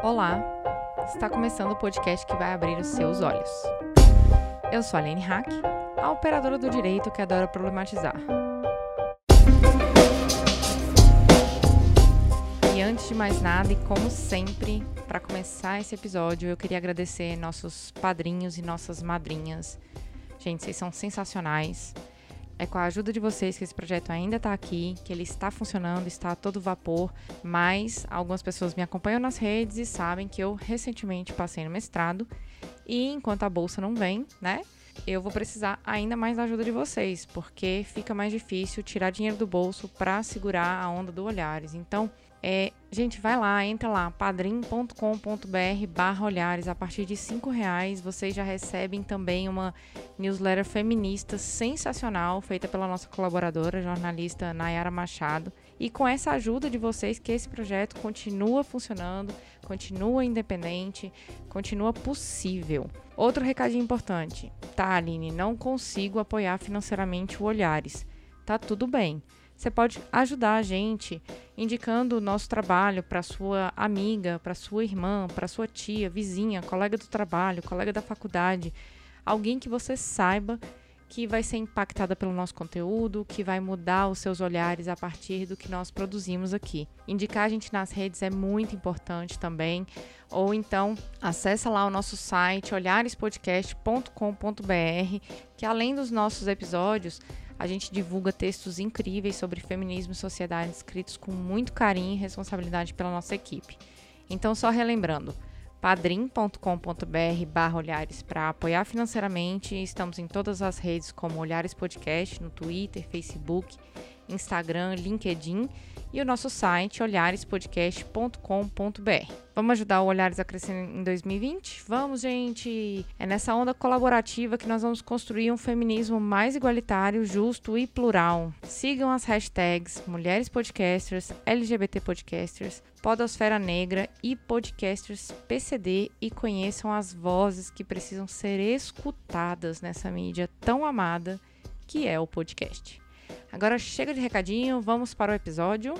Olá, está começando o podcast que vai abrir os seus olhos. Eu sou a Lene Hack, a operadora do direito que adora problematizar. E antes de mais nada, e como sempre, para começar esse episódio, eu queria agradecer nossos padrinhos e nossas madrinhas. Gente, vocês são sensacionais. É com a ajuda de vocês que esse projeto ainda está aqui, que ele está funcionando, está a todo vapor, mas algumas pessoas me acompanham nas redes e sabem que eu recentemente passei no mestrado e enquanto a bolsa não vem, né? Eu vou precisar ainda mais da ajuda de vocês, porque fica mais difícil tirar dinheiro do bolso para segurar a onda do Olhares. Então, é, gente, vai lá, entra lá, padrim.com.br barra olhares. A partir de cinco reais vocês já recebem também uma newsletter feminista sensacional, feita pela nossa colaboradora, jornalista Nayara Machado. E com essa ajuda de vocês que esse projeto continua funcionando, continua independente, continua possível. Outro recadinho importante. Tá, Aline, não consigo apoiar financeiramente o Olhares. Tá tudo bem. Você pode ajudar a gente indicando o nosso trabalho para sua amiga, para sua irmã, para sua tia, vizinha, colega do trabalho, colega da faculdade, alguém que você saiba que vai ser impactada pelo nosso conteúdo, que vai mudar os seus olhares a partir do que nós produzimos aqui. Indicar a gente nas redes é muito importante também, ou então acessa lá o nosso site olharespodcast.com.br, que além dos nossos episódios, a gente divulga textos incríveis sobre feminismo e sociedade escritos com muito carinho e responsabilidade pela nossa equipe. Então, só relembrando, padrim.com.br barra olhares para apoiar financeiramente. Estamos em todas as redes como Olhares Podcast, no Twitter, Facebook, Instagram, LinkedIn e o nosso site olharespodcast.com.br. Vamos ajudar o Olhares a crescer em 2020? Vamos, gente! É nessa onda colaborativa que nós vamos construir um feminismo mais igualitário, justo e plural. Sigam as hashtags Mulheres Podcasters, LGBT Podcasters, Podosfera Negra e Podcasters PCD e conheçam as vozes que precisam ser escutadas nessa mídia tão amada que é o podcast. Agora chega de recadinho, vamos para o episódio.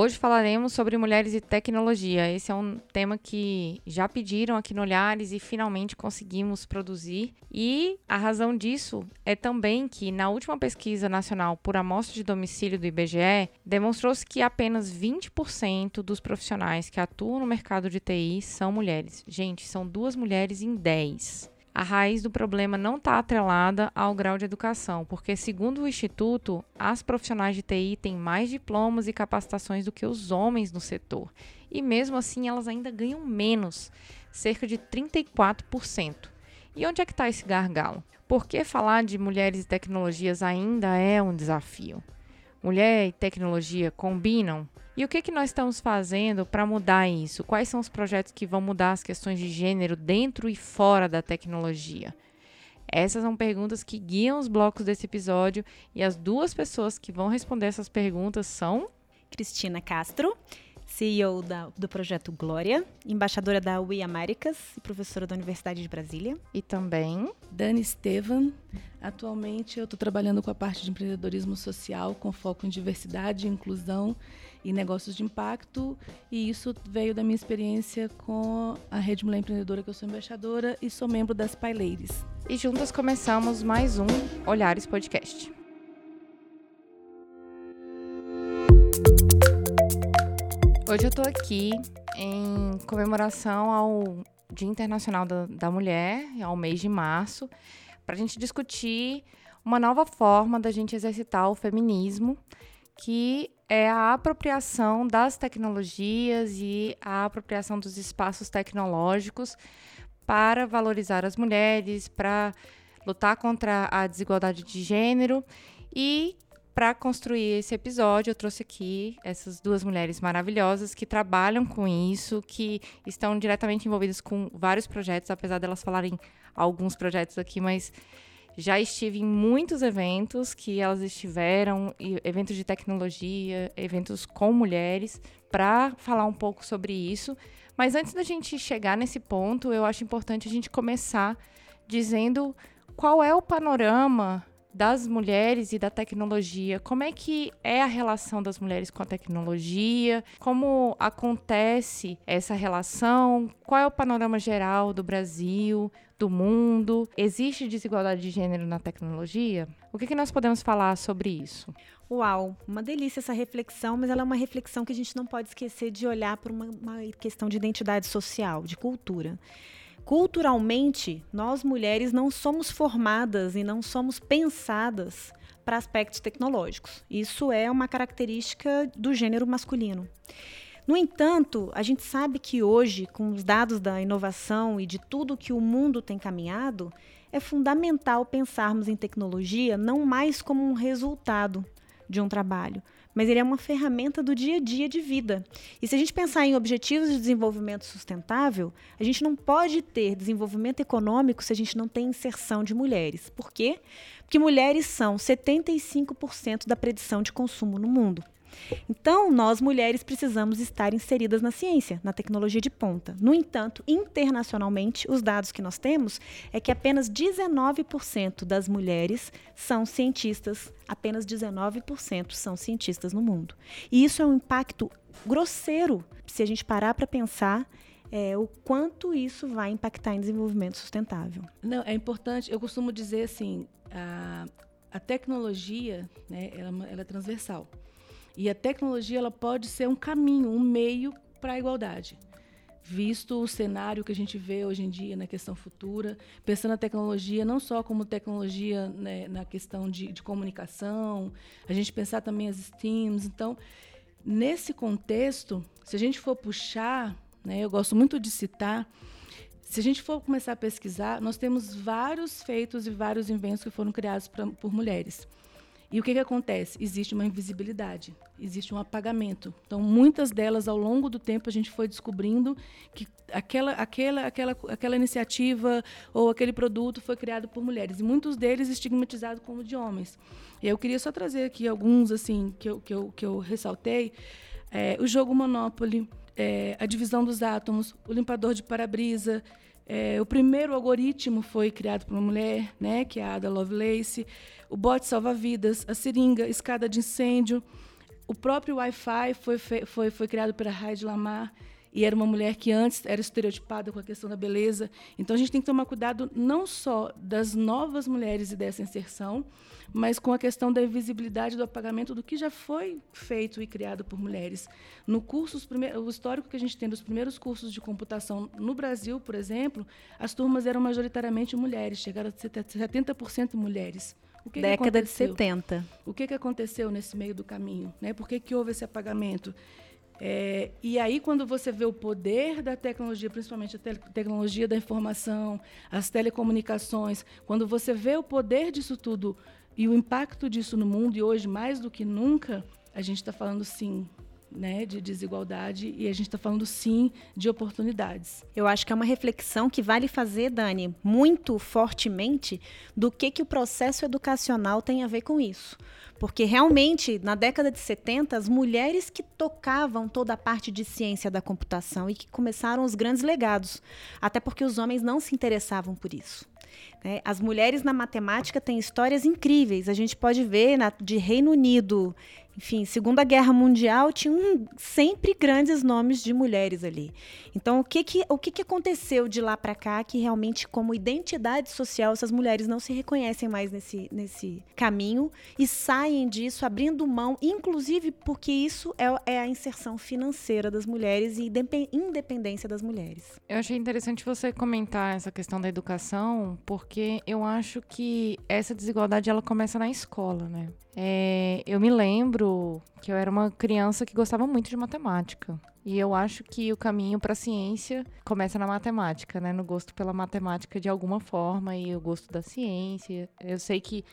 Hoje falaremos sobre mulheres e tecnologia. Esse é um tema que já pediram aqui no Olhares e finalmente conseguimos produzir. E a razão disso é também que, na última pesquisa nacional por amostra de domicílio do IBGE, demonstrou-se que apenas 20% dos profissionais que atuam no mercado de TI são mulheres. Gente, são duas mulheres em 10 a raiz do problema não está atrelada ao grau de educação, porque, segundo o Instituto, as profissionais de TI têm mais diplomas e capacitações do que os homens no setor. E mesmo assim, elas ainda ganham menos, cerca de 34%. E onde é que está esse gargalo? Por que falar de mulheres e tecnologias ainda é um desafio? Mulher e tecnologia combinam? E o que, que nós estamos fazendo para mudar isso? Quais são os projetos que vão mudar as questões de gênero dentro e fora da tecnologia? Essas são perguntas que guiam os blocos desse episódio e as duas pessoas que vão responder essas perguntas são Cristina Castro, CEO da, do projeto Glória, embaixadora da We Américas e professora da Universidade de Brasília. E também Dani Estevan. Atualmente eu estou trabalhando com a parte de empreendedorismo social com foco em diversidade, inclusão e negócios de impacto. E isso veio da minha experiência com a Rede Mulher Empreendedora, que eu sou embaixadora e sou membro das Pai. E juntas começamos mais um Olhares Podcast. Hoje eu tô aqui em comemoração ao Dia Internacional da, da Mulher, ao mês de março, para a gente discutir uma nova forma da gente exercitar o feminismo, que é a apropriação das tecnologias e a apropriação dos espaços tecnológicos para valorizar as mulheres, para lutar contra a desigualdade de gênero. E para construir esse episódio, eu trouxe aqui essas duas mulheres maravilhosas que trabalham com isso, que estão diretamente envolvidas com vários projetos, apesar delas falarem alguns projetos aqui, mas já estive em muitos eventos que elas estiveram, eventos de tecnologia, eventos com mulheres, para falar um pouco sobre isso. Mas antes da gente chegar nesse ponto, eu acho importante a gente começar dizendo qual é o panorama das mulheres e da tecnologia. Como é que é a relação das mulheres com a tecnologia? Como acontece essa relação? Qual é o panorama geral do Brasil, do mundo? Existe desigualdade de gênero na tecnologia? O que, que nós podemos falar sobre isso? Uau, uma delícia essa reflexão, mas ela é uma reflexão que a gente não pode esquecer de olhar para uma, uma questão de identidade social, de cultura culturalmente, nós mulheres não somos formadas e não somos pensadas para aspectos tecnológicos. Isso é uma característica do gênero masculino. No entanto, a gente sabe que hoje, com os dados da inovação e de tudo que o mundo tem caminhado, é fundamental pensarmos em tecnologia não mais como um resultado de um trabalho, mas ele é uma ferramenta do dia a dia de vida. E se a gente pensar em objetivos de desenvolvimento sustentável, a gente não pode ter desenvolvimento econômico se a gente não tem inserção de mulheres. Por quê? Porque mulheres são 75% da predição de consumo no mundo. Então, nós mulheres precisamos estar inseridas na ciência, na tecnologia de ponta. No entanto, internacionalmente, os dados que nós temos é que apenas 19% das mulheres são cientistas, apenas 19% são cientistas no mundo. E isso é um impacto grosseiro se a gente parar para pensar é, o quanto isso vai impactar em desenvolvimento sustentável. Não, é importante. Eu costumo dizer assim, a, a tecnologia, né, ela, é ela é transversal. E a tecnologia ela pode ser um caminho, um meio para a igualdade. Visto o cenário que a gente vê hoje em dia na questão futura, pensando a tecnologia não só como tecnologia né, na questão de, de comunicação, a gente pensar também as STEAMs. Então, nesse contexto, se a gente for puxar, né, eu gosto muito de citar, se a gente for começar a pesquisar, nós temos vários feitos e vários inventos que foram criados pra, por mulheres. E o que, que acontece? Existe uma invisibilidade, existe um apagamento. Então, muitas delas, ao longo do tempo, a gente foi descobrindo que aquela, aquela, aquela, aquela iniciativa ou aquele produto foi criado por mulheres, e muitos deles estigmatizados como de homens. Eu queria só trazer aqui alguns assim que eu, que eu, que eu ressaltei. É, o jogo Monopoly, é, a divisão dos átomos, o limpador de para-brisa, é, o primeiro algoritmo foi criado por uma mulher, né, que é a Ada Lovelace o bote salva-vidas, a seringa, escada de incêndio. O próprio Wi-Fi foi, foi, foi criado pela Heidi Lamar e era uma mulher que antes era estereotipada com a questão da beleza. Então a gente tem que tomar cuidado não só das novas mulheres e dessa inserção, mas com a questão da invisibilidade do apagamento do que já foi feito e criado por mulheres. No curso, o histórico que a gente tem dos primeiros cursos de computação no Brasil, por exemplo, as turmas eram majoritariamente mulheres, chegaram a 70% mulheres. Que Década que de 70. O que, que aconteceu nesse meio do caminho? Né? Por que, que houve esse apagamento? É, e aí, quando você vê o poder da tecnologia, principalmente a te tecnologia da informação, as telecomunicações, quando você vê o poder disso tudo e o impacto disso no mundo, e hoje mais do que nunca, a gente está falando sim né, de desigualdade e a gente está falando sim de oportunidades. Eu acho que é uma reflexão que vale fazer, Dani, muito fortemente do que, que o processo educacional tem a ver com isso. Porque realmente, na década de 70, as mulheres que tocavam toda a parte de ciência da computação e que começaram os grandes legados, até porque os homens não se interessavam por isso. Né? As mulheres na matemática têm histórias incríveis. A gente pode ver de Reino Unido, enfim, Segunda Guerra Mundial tinha um, sempre grandes nomes de mulheres ali. Então, o que que, o que, que aconteceu de lá para cá que realmente, como identidade social, essas mulheres não se reconhecem mais nesse, nesse caminho e saem disso abrindo mão, inclusive porque isso é, é a inserção financeira das mulheres e independência das mulheres. Eu achei interessante você comentar essa questão da educação, porque eu acho que essa desigualdade ela começa na escola, né? É, eu me lembro que eu era uma criança que gostava muito de matemática. E eu acho que o caminho para a ciência começa na matemática, né? No gosto pela matemática de alguma forma e o gosto da ciência. Eu sei que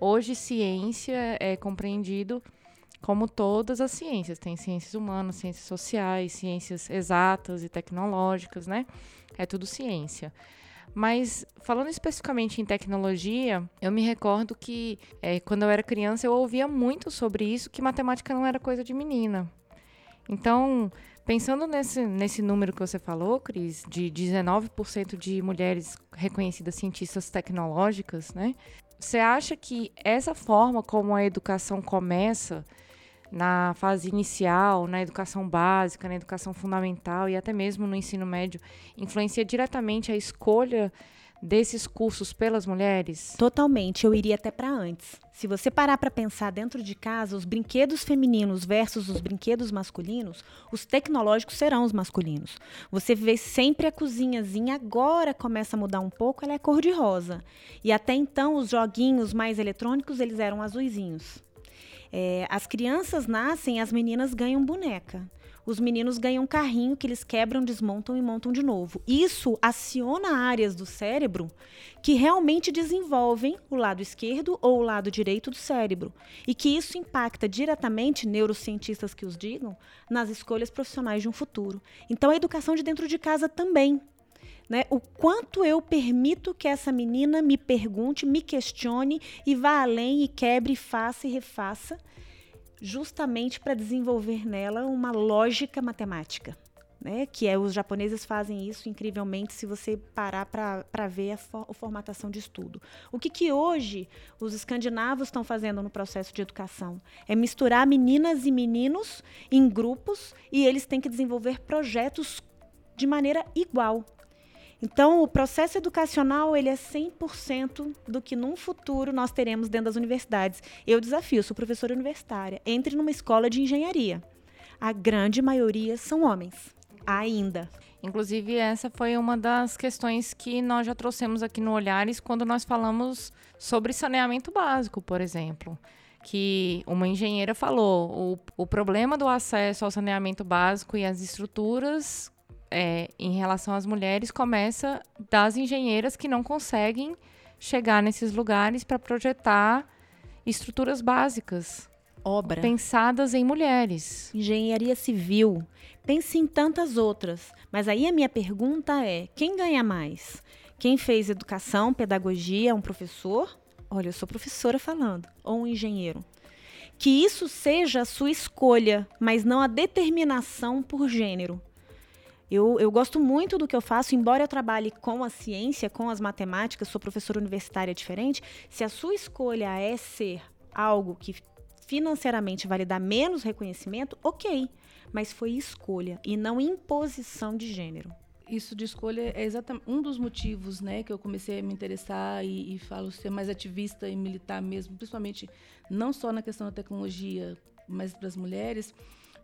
hoje ciência é compreendido como todas as ciências. Tem ciências humanas, ciências sociais, ciências exatas e tecnológicas, né? É tudo ciência. Mas falando especificamente em tecnologia, eu me recordo que é, quando eu era criança eu ouvia muito sobre isso, que matemática não era coisa de menina. Então, pensando nesse, nesse número que você falou, Cris, de 19% de mulheres reconhecidas cientistas tecnológicas, né? Você acha que essa forma como a educação começa na fase inicial, na educação básica, na educação fundamental e até mesmo no ensino médio, influencia diretamente a escolha desses cursos pelas mulheres? Totalmente, eu iria até para antes. Se você parar para pensar dentro de casa, os brinquedos femininos versus os brinquedos masculinos, os tecnológicos serão os masculinos. Você vê sempre a cozinhazinha, agora começa a mudar um pouco, ela é cor de rosa. E até então os joguinhos mais eletrônicos, eles eram azuisinhos. É, as crianças nascem, as meninas ganham boneca. Os meninos ganham um carrinho que eles quebram, desmontam e montam de novo. Isso aciona áreas do cérebro que realmente desenvolvem o lado esquerdo ou o lado direito do cérebro. E que isso impacta diretamente, neurocientistas que os digam, nas escolhas profissionais de um futuro. Então, a educação de dentro de casa também. Né? O quanto eu permito que essa menina me pergunte, me questione e vá além e quebre, faça e refaça, justamente para desenvolver nela uma lógica matemática. Né, que é os japoneses fazem isso incrivelmente se você parar para ver a, for, a, formatação de estudo. O que, que hoje os escandinavos estão fazendo no processo de educação? É misturar meninas e meninos em grupos e eles têm que desenvolver projetos de maneira igual. Então, o processo educacional ele é 100% do que num futuro nós teremos dentro das universidades. Eu desafio, sou professora universitária, entre numa escola de engenharia. A grande maioria são homens, ainda. Inclusive, essa foi uma das questões que nós já trouxemos aqui no Olhares quando nós falamos sobre saneamento básico, por exemplo. Que uma engenheira falou: o, o problema do acesso ao saneamento básico e as estruturas é, em relação às mulheres começa das engenheiras que não conseguem chegar nesses lugares para projetar estruturas básicas. Obra. Pensadas em mulheres. Engenharia civil. Pense em tantas outras. Mas aí a minha pergunta é: quem ganha mais? Quem fez educação, pedagogia, um professor? Olha, eu sou professora falando. Ou um engenheiro? Que isso seja a sua escolha, mas não a determinação por gênero. Eu, eu gosto muito do que eu faço, embora eu trabalhe com a ciência, com as matemáticas, sou professora universitária diferente. Se a sua escolha é ser algo que financeiramente vai lhe dar menos reconhecimento, ok. Mas foi escolha e não imposição de gênero isso de escolha é exatamente um dos motivos né, que eu comecei a me interessar e, e falo ser mais ativista e militar mesmo, principalmente não só na questão da tecnologia, mas para as mulheres,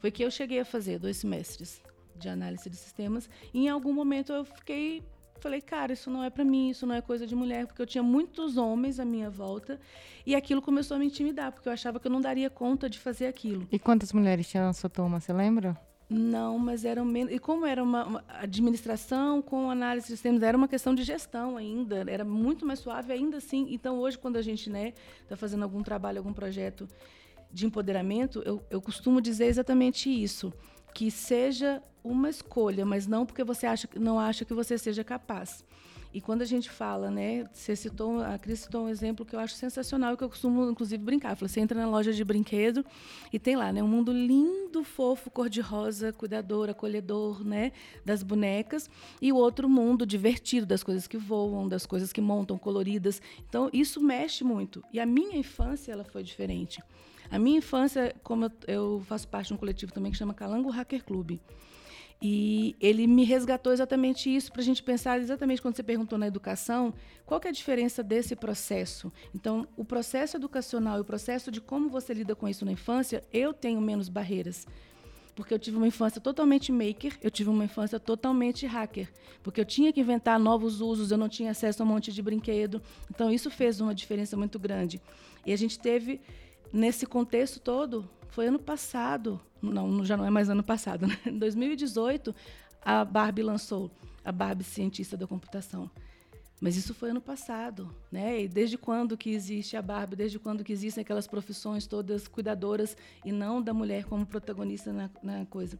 foi que eu cheguei a fazer dois semestres de análise de sistemas. E em algum momento eu fiquei falei, cara, isso não é para mim, isso não é coisa de mulher, porque eu tinha muitos homens à minha volta e aquilo começou a me intimidar, porque eu achava que eu não daria conta de fazer aquilo. E quantas mulheres tinha na sua turma, você lembra? Não, mas eram menos. E como era uma, uma, administração com análise de sistemas, era uma questão de gestão ainda, era muito mais suave ainda assim. Então, hoje, quando a gente está né, tá fazendo algum trabalho, algum projeto de empoderamento, eu, eu costumo dizer exatamente isso que seja uma escolha, mas não porque você acha, não acha que você seja capaz. E quando a gente fala, né, você citou, a Cris citou um exemplo que eu acho sensacional, que eu costumo, inclusive, brincar. Falei, você entra na loja de brinquedo e tem lá, né, um mundo lindo, fofo, cor-de-rosa, cuidador, acolhedor, né, das bonecas, e o outro mundo divertido, das coisas que voam, das coisas que montam, coloridas. Então, isso mexe muito. E a minha infância, ela foi diferente. A minha infância, como eu, faço parte de um coletivo também que chama Calango Hacker Club. E ele me resgatou exatamente isso para a gente pensar exatamente quando você perguntou na educação, qual é a diferença desse processo? Então, o processo educacional e o processo de como você lida com isso na infância, eu tenho menos barreiras. Porque eu tive uma infância totalmente maker, eu tive uma infância totalmente hacker. Porque eu tinha que inventar novos usos, eu não tinha acesso a um monte de brinquedo. Então, isso fez uma diferença muito grande. E a gente teve nesse contexto todo, foi ano passado, não, já não é mais ano passado, né? Em 2018, a Barbie lançou a Barbie Cientista da Computação. Mas isso foi ano passado, né? E desde quando que existe a Barbie? Desde quando que existem aquelas profissões todas cuidadoras e não da mulher como protagonista na, na coisa?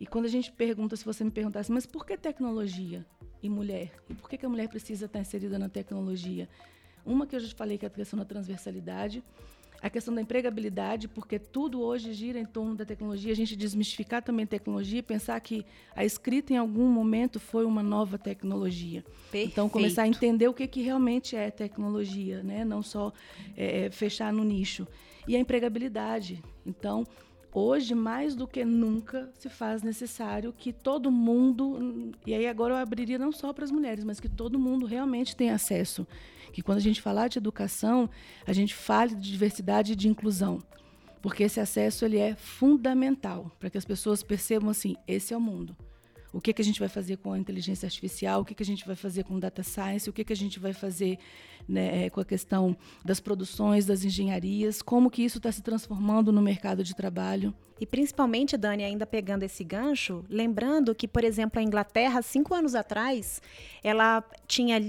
E quando a gente pergunta, se você me perguntasse, mas por que tecnologia e mulher? E por que, que a mulher precisa estar inserida na tecnologia? Uma que eu já falei que é a questão da transversalidade, a questão da empregabilidade, porque tudo hoje gira em torno da tecnologia, a gente desmistificar também a tecnologia, pensar que a escrita em algum momento foi uma nova tecnologia. Perfeito. Então, começar a entender o que, que realmente é tecnologia, né? não só é, fechar no nicho. E a empregabilidade. Então, hoje, mais do que nunca, se faz necessário que todo mundo, e aí agora eu abriria não só para as mulheres, mas que todo mundo realmente tenha acesso que quando a gente falar de educação, a gente fale de diversidade e de inclusão, porque esse acesso ele é fundamental para que as pessoas percebam assim, esse é o mundo. O que, que a gente vai fazer com a inteligência artificial? O que, que a gente vai fazer com data science? O que, que a gente vai fazer né, com a questão das produções, das engenharias? Como que isso está se transformando no mercado de trabalho? E principalmente, Dani, ainda pegando esse gancho, lembrando que, por exemplo, a Inglaterra, cinco anos atrás, ela tinha,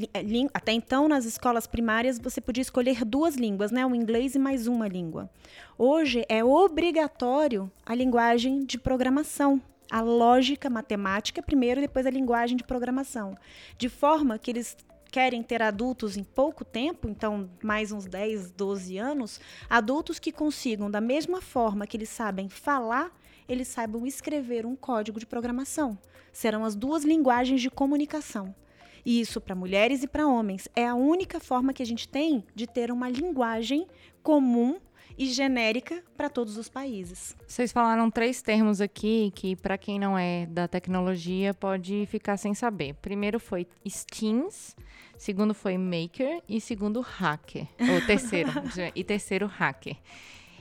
até então, nas escolas primárias, você podia escolher duas línguas, né? Um inglês e mais uma língua. Hoje é obrigatório a linguagem de programação, a lógica matemática primeiro, depois a linguagem de programação. De forma que eles querem ter adultos em pouco tempo, então mais uns 10, 12 anos, adultos que consigam, da mesma forma que eles sabem falar, eles saibam escrever um código de programação. Serão as duas linguagens de comunicação. E isso para mulheres e para homens. É a única forma que a gente tem de ter uma linguagem comum e genérica para todos os países. Vocês falaram três termos aqui que, para quem não é da tecnologia, pode ficar sem saber. Primeiro foi Steams, segundo foi Maker e segundo Hacker. Ou terceiro, e terceiro Hacker.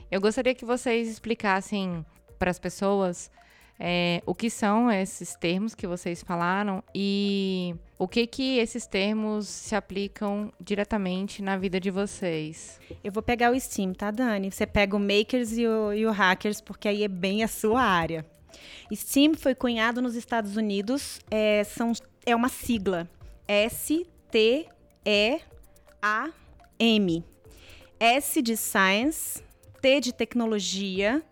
Eu gostaria que vocês explicassem para as pessoas é, o que são esses termos que vocês falaram e o que que esses termos se aplicam diretamente na vida de vocês. Eu vou pegar o Steam, tá, Dani? Você pega o Makers e o, e o Hackers, porque aí é bem a sua área. Steam foi cunhado nos Estados Unidos, é, são, é uma sigla. S-T-E-A-M. S de Science, T de Tecnologia,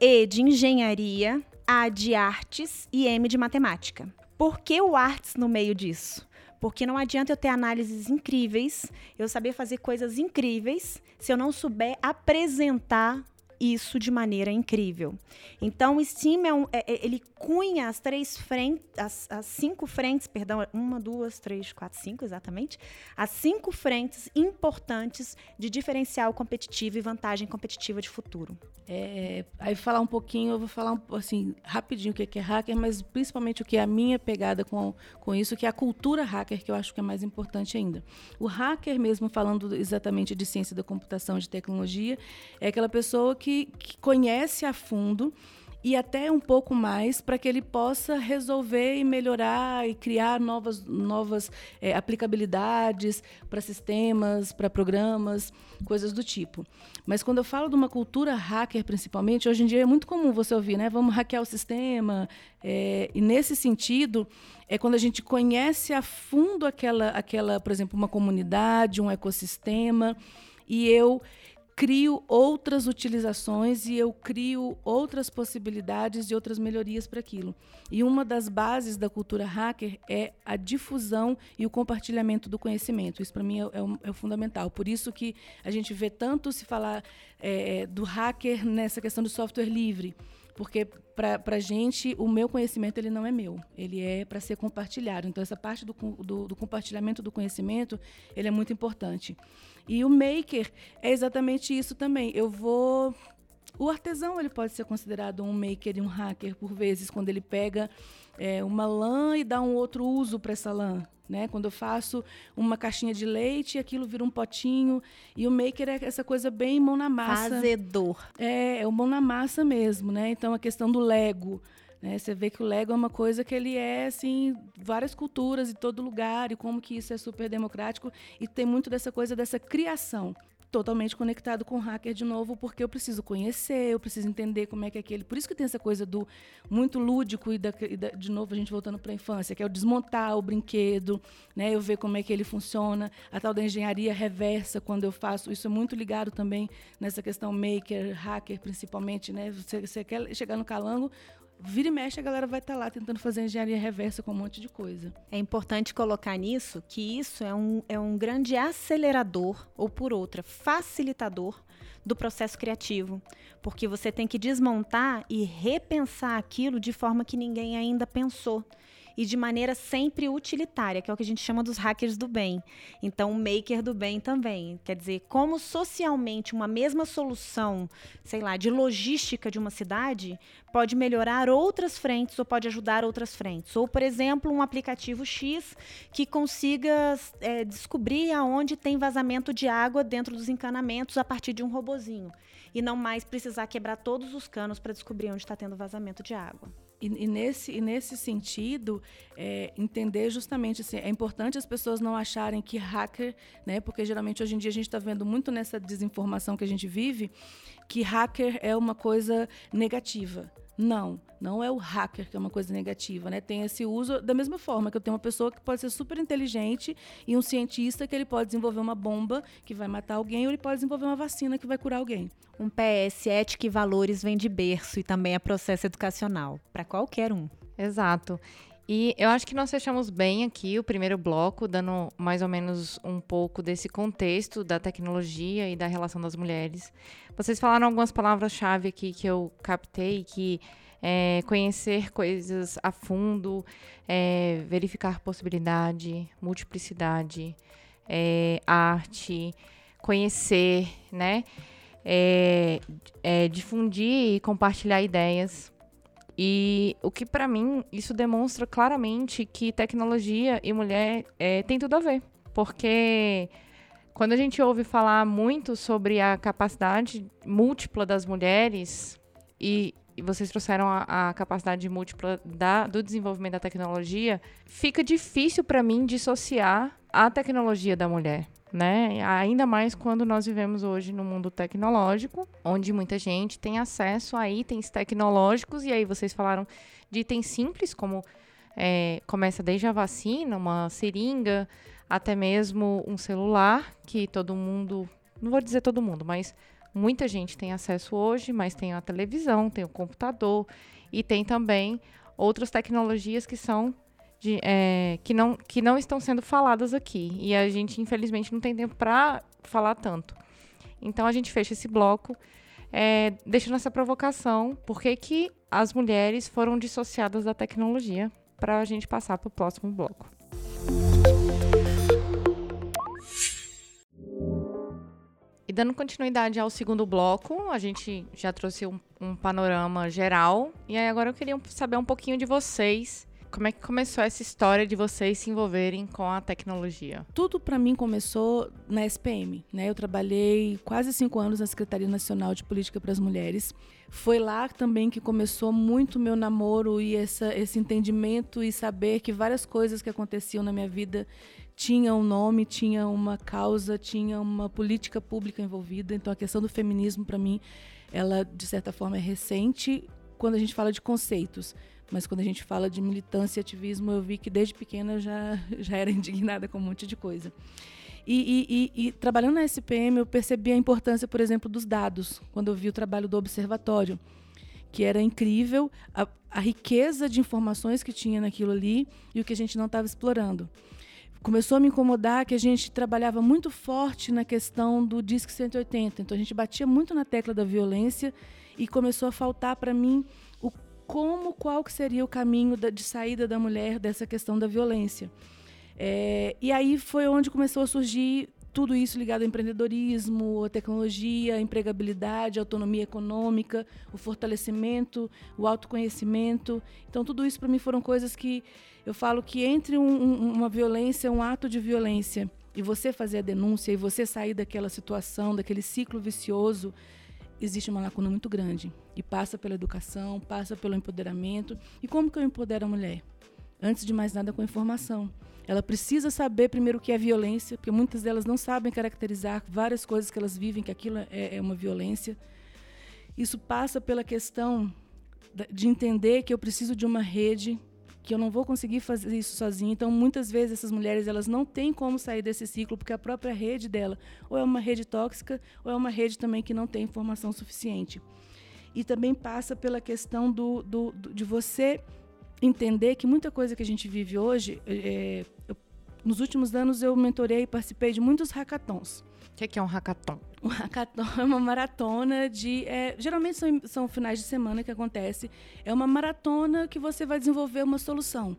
E de Engenharia, a de artes e M de matemática. Por que o artes no meio disso? Porque não adianta eu ter análises incríveis, eu saber fazer coisas incríveis, se eu não souber apresentar isso de maneira incrível. Então, o Steam é um, é, é, ele cunha as três frentes, as, as, cinco frentes, perdão, uma, duas, três, quatro, cinco, exatamente, as cinco frentes importantes de diferencial competitivo e vantagem competitiva de futuro. É, aí falar um pouquinho, eu vou falar assim rapidinho o que é hacker, mas principalmente o que é a minha pegada com, com isso, que é a cultura hacker, que eu acho que é mais importante ainda. O hacker mesmo, falando exatamente de ciência da computação, de tecnologia, é aquela pessoa que que, que conhece a fundo e até um pouco mais para que ele possa resolver e melhorar e criar novas, novas é, aplicabilidades para sistemas, para programas, coisas do tipo. Mas quando eu falo de uma cultura hacker, principalmente, hoje em dia é muito comum você ouvir, né? Vamos hackear o sistema. É, e nesse sentido, é quando a gente conhece a fundo aquela, aquela, por exemplo, uma comunidade, um ecossistema, e eu crio outras utilizações e eu crio outras possibilidades e outras melhorias para aquilo. E uma das bases da cultura hacker é a difusão e o compartilhamento do conhecimento. Isso para mim é, é, é, fundamental. Por isso que a gente vê tanto se falar é, do hacker nessa questão do software livre porque para a gente o meu conhecimento ele não é meu, ele é para ser compartilhado. Então essa parte do, do, do, compartilhamento do conhecimento ele é muito importante. E o maker é exatamente isso também. Eu vou o artesão ele pode ser considerado um maker e um hacker por vezes quando ele pega é, uma lã e dá um outro uso para essa lã. Né? Quando eu faço uma caixinha de leite, aquilo vira um potinho. E o maker é essa coisa bem mão na massa. Fazedor. É, é o mão na massa mesmo, né? Então a questão do Lego. Né? Você vê que o Lego é uma coisa que ele é, assim, várias culturas em todo lugar, e como que isso é super democrático, e tem muito dessa coisa dessa criação totalmente conectado com o hacker de novo, porque eu preciso conhecer, eu preciso entender como é que é aquele. Por isso que tem essa coisa do muito lúdico e, da, e da, de novo a gente voltando para a infância, que é o desmontar o brinquedo, né? Eu ver como é que ele funciona, a tal da engenharia reversa quando eu faço. Isso é muito ligado também nessa questão maker, hacker, principalmente, né? Você, você quer chegar no calango, vira e mexe a galera vai estar tá lá tentando fazer engenharia reversa com um monte de coisa. É importante colocar nisso que isso é um, é um grande acelerador, ou por outra, facilitador do processo criativo, porque você tem que desmontar e repensar aquilo de forma que ninguém ainda pensou e de maneira sempre utilitária, que é o que a gente chama dos hackers do bem. Então, o maker do bem também. Quer dizer, como socialmente uma mesma solução, sei lá, de logística de uma cidade pode melhorar outras frentes ou pode ajudar outras frentes. Ou, por exemplo, um aplicativo X que consiga é, descobrir aonde tem vazamento de água dentro dos encanamentos a partir de um robozinho. E não mais precisar quebrar todos os canos para descobrir onde está tendo vazamento de água. E, e, nesse, e nesse sentido, é, entender justamente assim, é importante as pessoas não acharem que hacker, né, porque geralmente hoje em dia a gente está vendo muito nessa desinformação que a gente vive, que hacker é uma coisa negativa. Não, não é o hacker que é uma coisa negativa, né? Tem esse uso da mesma forma que eu tenho uma pessoa que pode ser super inteligente e um cientista que ele pode desenvolver uma bomba que vai matar alguém ou ele pode desenvolver uma vacina que vai curar alguém. Um PS, ética e valores vem de berço e também é processo educacional para qualquer um. Exato. E eu acho que nós fechamos bem aqui o primeiro bloco, dando mais ou menos um pouco desse contexto da tecnologia e da relação das mulheres. Vocês falaram algumas palavras-chave aqui que eu captei, que é, conhecer coisas a fundo, é, verificar possibilidade, multiplicidade, é, arte, conhecer, né? É, é, difundir e compartilhar ideias. E o que para mim isso demonstra claramente que tecnologia e mulher é, tem tudo a ver, porque quando a gente ouve falar muito sobre a capacidade múltipla das mulheres e, e vocês trouxeram a, a capacidade múltipla da, do desenvolvimento da tecnologia, fica difícil para mim dissociar a tecnologia da mulher né? Ainda mais quando nós vivemos hoje no mundo tecnológico, onde muita gente tem acesso a itens tecnológicos, e aí vocês falaram de itens simples, como é, começa desde a vacina, uma seringa, até mesmo um celular, que todo mundo, não vou dizer todo mundo, mas muita gente tem acesso hoje, mas tem a televisão, tem o computador, e tem também outras tecnologias que são de, é, que, não, que não estão sendo faladas aqui. E a gente, infelizmente, não tem tempo para falar tanto. Então, a gente fecha esse bloco é, deixando essa provocação. Por que, que as mulheres foram dissociadas da tecnologia? Para a gente passar para o próximo bloco. E dando continuidade ao segundo bloco, a gente já trouxe um, um panorama geral. E aí agora eu queria saber um pouquinho de vocês como é que começou essa história de vocês se envolverem com a tecnologia? Tudo para mim começou na SPM, né? Eu trabalhei quase cinco anos na Secretaria Nacional de Política para as Mulheres. Foi lá também que começou muito meu namoro e essa, esse entendimento e saber que várias coisas que aconteciam na minha vida tinham um nome, tinha uma causa, tinha uma política pública envolvida. Então a questão do feminismo para mim, ela de certa forma é recente quando a gente fala de conceitos mas quando a gente fala de militância e ativismo, eu vi que desde pequena eu já, já era indignada com um monte de coisa. E, e, e, e, trabalhando na SPM, eu percebi a importância, por exemplo, dos dados, quando eu vi o trabalho do observatório, que era incrível a, a riqueza de informações que tinha naquilo ali e o que a gente não estava explorando. Começou a me incomodar que a gente trabalhava muito forte na questão do DISC 180, então a gente batia muito na tecla da violência e começou a faltar para mim como qual que seria o caminho da, de saída da mulher dessa questão da violência. É, e aí foi onde começou a surgir tudo isso ligado ao empreendedorismo, a tecnologia, a empregabilidade, a autonomia econômica, o fortalecimento, o autoconhecimento. Então, tudo isso para mim foram coisas que eu falo que entre um, um, uma violência, um ato de violência, e você fazer a denúncia, e você sair daquela situação, daquele ciclo vicioso, existe uma lacuna muito grande. E passa pela educação, passa pelo empoderamento. E como que eu empodero a mulher? Antes de mais nada, com informação. Ela precisa saber primeiro o que é violência, porque muitas delas não sabem caracterizar várias coisas que elas vivem, que aquilo é, é uma violência. Isso passa pela questão de entender que eu preciso de uma rede que eu não vou conseguir fazer isso sozinha. Então, muitas vezes essas mulheres elas não têm como sair desse ciclo porque a própria rede dela ou é uma rede tóxica ou é uma rede também que não tem informação suficiente. e também passa pela questão do, do, do de você entender que muita coisa que a gente vive hoje, é, eu, nos últimos anos eu mentorei e participei de muitos hackathons. O que, que, é um hackathon? Um hackathon é uma maratona de. É, geralmente são, são finais de semana que acontece. É uma maratona que você vai desenvolver uma solução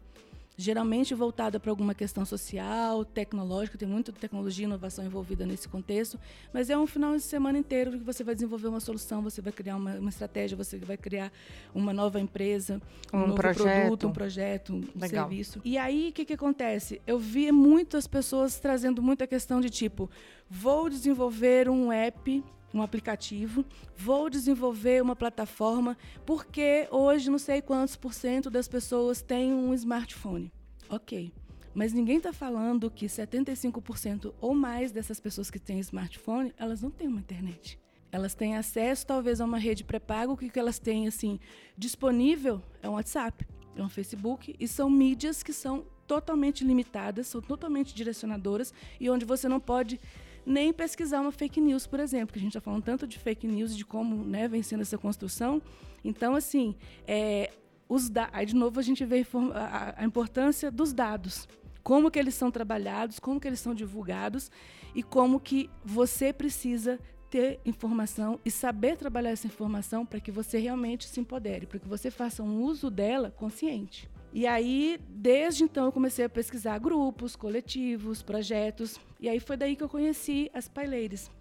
geralmente voltada para alguma questão social, tecnológica, tem muita tecnologia e inovação envolvida nesse contexto, mas é um final de semana inteiro que você vai desenvolver uma solução, você vai criar uma, uma estratégia, você vai criar uma nova empresa, um, um novo projeto. produto, um projeto, um Legal. serviço. E aí, o que, que acontece? Eu vi muitas pessoas trazendo muita questão de tipo, vou desenvolver um app um aplicativo, vou desenvolver uma plataforma, porque hoje não sei quantos por cento das pessoas têm um smartphone. Ok. Mas ninguém está falando que 75% ou mais dessas pessoas que têm smartphone, elas não têm uma internet. Elas têm acesso talvez a uma rede pré-pago, que, que elas têm assim disponível é um WhatsApp, é um Facebook, e são mídias que são totalmente limitadas, são totalmente direcionadoras e onde você não pode nem pesquisar uma fake news, por exemplo, que a gente está falando tanto de fake news, de como né, vem sendo essa construção. Então, assim, é, os da aí de novo a gente vê a, a importância dos dados, como que eles são trabalhados, como que eles são divulgados e como que você precisa ter informação e saber trabalhar essa informação para que você realmente se empodere, para que você faça um uso dela consciente. E aí, desde então, eu comecei a pesquisar grupos, coletivos, projetos. E aí foi daí que eu conheci as Paileires.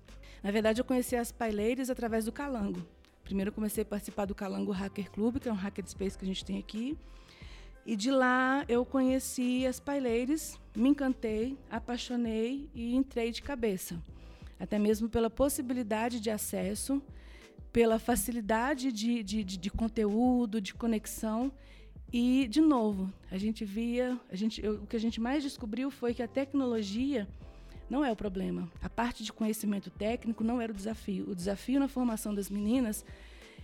Na verdade, eu conheci as Paileires através do Calango. Primeiro, eu comecei a participar do Calango Hacker Club, que é um hacker space que a gente tem aqui. E de lá eu conheci as Paileires, me encantei, apaixonei e entrei de cabeça. Até mesmo pela possibilidade de acesso, pela facilidade de, de, de, de conteúdo, de conexão e, de novo, a gente via, a gente, eu, o que a gente mais descobriu foi que a tecnologia não é o problema. A parte de conhecimento técnico não era o desafio. O desafio na formação das meninas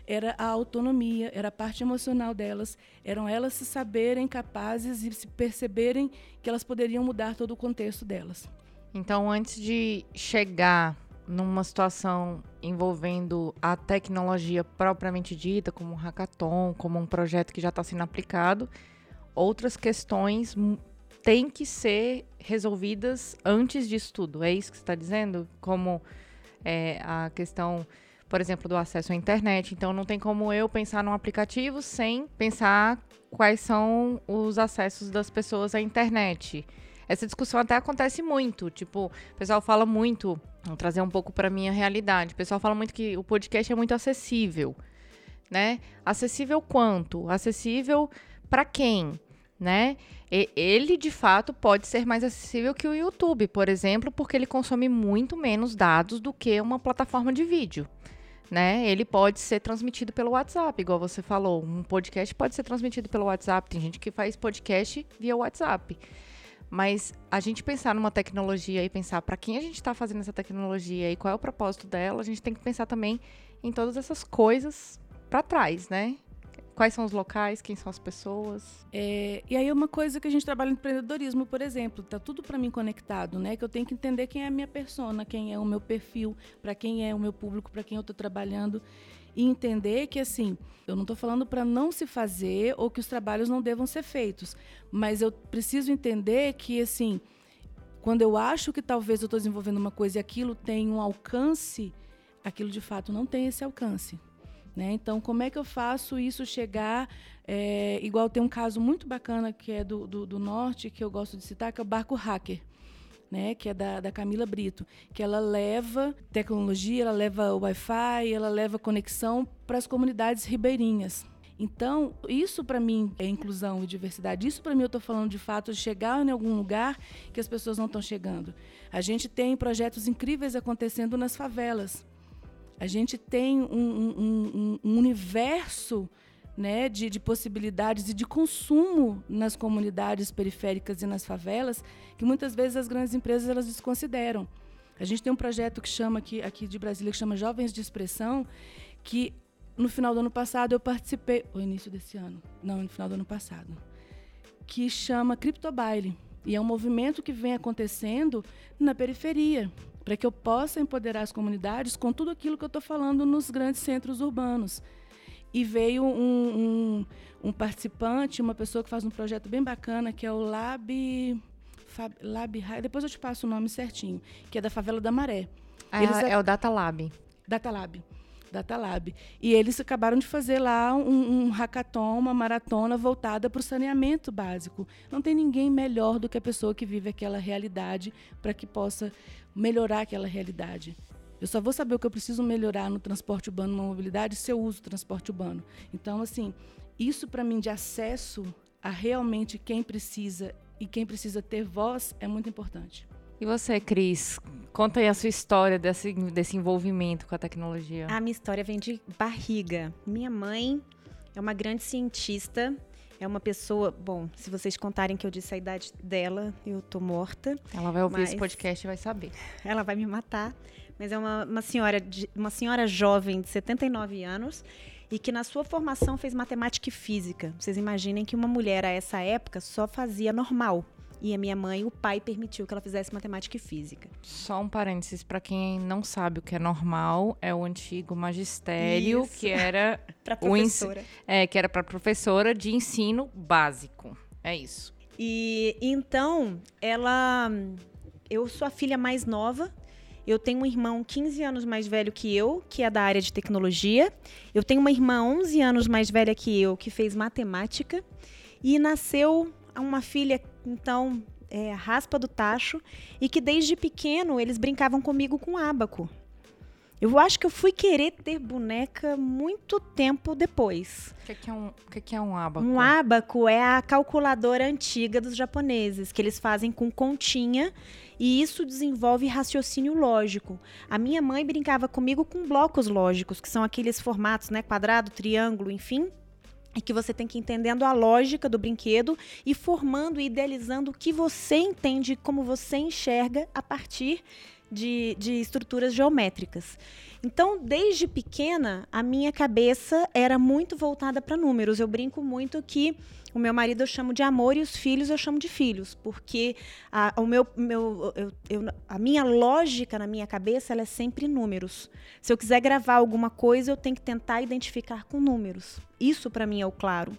era a autonomia, era a parte emocional delas, eram elas se saberem capazes e se perceberem que elas poderiam mudar todo o contexto delas. Então, antes de chegar numa situação envolvendo a tecnologia propriamente dita, como um hackathon, como um projeto que já está sendo aplicado, outras questões têm que ser resolvidas antes disso tudo. É isso que você está dizendo? Como é, a questão, por exemplo, do acesso à internet. Então, não tem como eu pensar num aplicativo sem pensar quais são os acessos das pessoas à internet. Essa discussão até acontece muito. Tipo, o pessoal fala muito Vou trazer um pouco para minha realidade. O pessoal fala muito que o podcast é muito acessível, né? Acessível quanto? Acessível para quem, né? E ele de fato pode ser mais acessível que o YouTube, por exemplo, porque ele consome muito menos dados do que uma plataforma de vídeo. Né? Ele pode ser transmitido pelo WhatsApp, igual você falou. Um podcast pode ser transmitido pelo WhatsApp. Tem gente que faz podcast via WhatsApp. Mas a gente pensar numa tecnologia e pensar para quem a gente está fazendo essa tecnologia e qual é o propósito dela, a gente tem que pensar também em todas essas coisas para trás, né? Quais são os locais, quem são as pessoas. É, e aí uma coisa que a gente trabalha no empreendedorismo, por exemplo, tá tudo para mim conectado, né? Que eu tenho que entender quem é a minha persona, quem é o meu perfil, para quem é o meu público, para quem eu estou trabalhando e entender que assim, eu não estou falando para não se fazer ou que os trabalhos não devam ser feitos, mas eu preciso entender que assim, quando eu acho que talvez eu estou desenvolvendo uma coisa e aquilo tem um alcance, aquilo de fato não tem esse alcance. Né? Então, como é que eu faço isso chegar? É, igual tem um caso muito bacana que é do, do, do norte, que eu gosto de citar, que é o barco hacker né, que é da, da Camila Brito, que ela leva tecnologia, ela leva Wi-Fi, ela leva conexão para as comunidades ribeirinhas. Então, isso para mim é inclusão e diversidade. Isso para mim eu estou falando de fato de chegar em algum lugar que as pessoas não estão chegando. A gente tem projetos incríveis acontecendo nas favelas. A gente tem um, um, um, universo né, de, de, possibilidades e de consumo nas comunidades periféricas e nas favelas, que muitas vezes as grandes empresas elas desconsideram. A gente tem um projeto que chama aqui, aqui de Brasília que chama Jovens de Expressão, que no final do ano passado eu participei, ou início desse ano, não, no final do ano passado, que chama Criptobaile. E é um movimento que vem acontecendo na periferia, para que eu possa empoderar as comunidades com tudo aquilo que eu estou falando nos grandes centros urbanos. e veio um, um, um, participante, uma pessoa que faz um projeto bem bacana, que é o Lab. Fab, Lab depois eu te passo o nome certinho, que é da Favela da Maré. É, Eles, é o Data Lab. Data Lab. Data Lab. E eles acabaram de fazer lá um, um hackathon, uma maratona voltada para o saneamento básico. Não tem ninguém melhor do que a pessoa que vive aquela realidade para que possa melhorar aquela realidade. Eu só vou saber o que eu preciso melhorar no transporte urbano, na mobilidade, se eu uso o transporte urbano. Então, assim, isso para mim de acesso a realmente quem precisa e quem precisa ter voz é muito importante. E você, Cris? Conta aí a sua história desse, desse envolvimento com a tecnologia. A minha história vem de barriga. Minha mãe é uma grande cientista. É uma pessoa. Bom, se vocês contarem que eu disse a idade dela, eu tô morta. Ela vai ouvir esse podcast e vai saber. Ela vai me matar. Mas é uma, uma, senhora, de, uma senhora jovem de 79 anos e que na sua formação fez matemática e física. Vocês imaginem que uma mulher a essa época só fazia normal. E a minha mãe, o pai permitiu que ela fizesse matemática e física. Só um parênteses para quem não sabe o que é normal, é o antigo magistério Isso. que era para professora. é, que era para professora de ensino básico. É isso. E então, ela eu sou a filha mais nova. Eu tenho um irmão 15 anos mais velho que eu, que é da área de tecnologia. Eu tenho uma irmã 11 anos mais velha que eu, que fez matemática. E nasceu uma filha então é, raspa do tacho e que desde pequeno eles brincavam comigo com ábaco. Eu acho que eu fui querer ter boneca muito tempo depois. O que, que, é um, que, que é um ábaco? Um ábaco é a calculadora antiga dos japoneses, que eles fazem com continha e isso desenvolve raciocínio lógico. A minha mãe brincava comigo com blocos lógicos, que são aqueles formatos, né, quadrado, triângulo, enfim, e que você tem que ir entendendo a lógica do brinquedo e formando e idealizando o que você entende, como você enxerga a partir de, de estruturas geométricas. Então, desde pequena, a minha cabeça era muito voltada para números. Eu brinco muito que o meu marido eu chamo de amor e os filhos eu chamo de filhos, porque a, o meu, meu, eu, eu, a minha lógica na minha cabeça ela é sempre números. Se eu quiser gravar alguma coisa, eu tenho que tentar identificar com números. Isso para mim é o claro.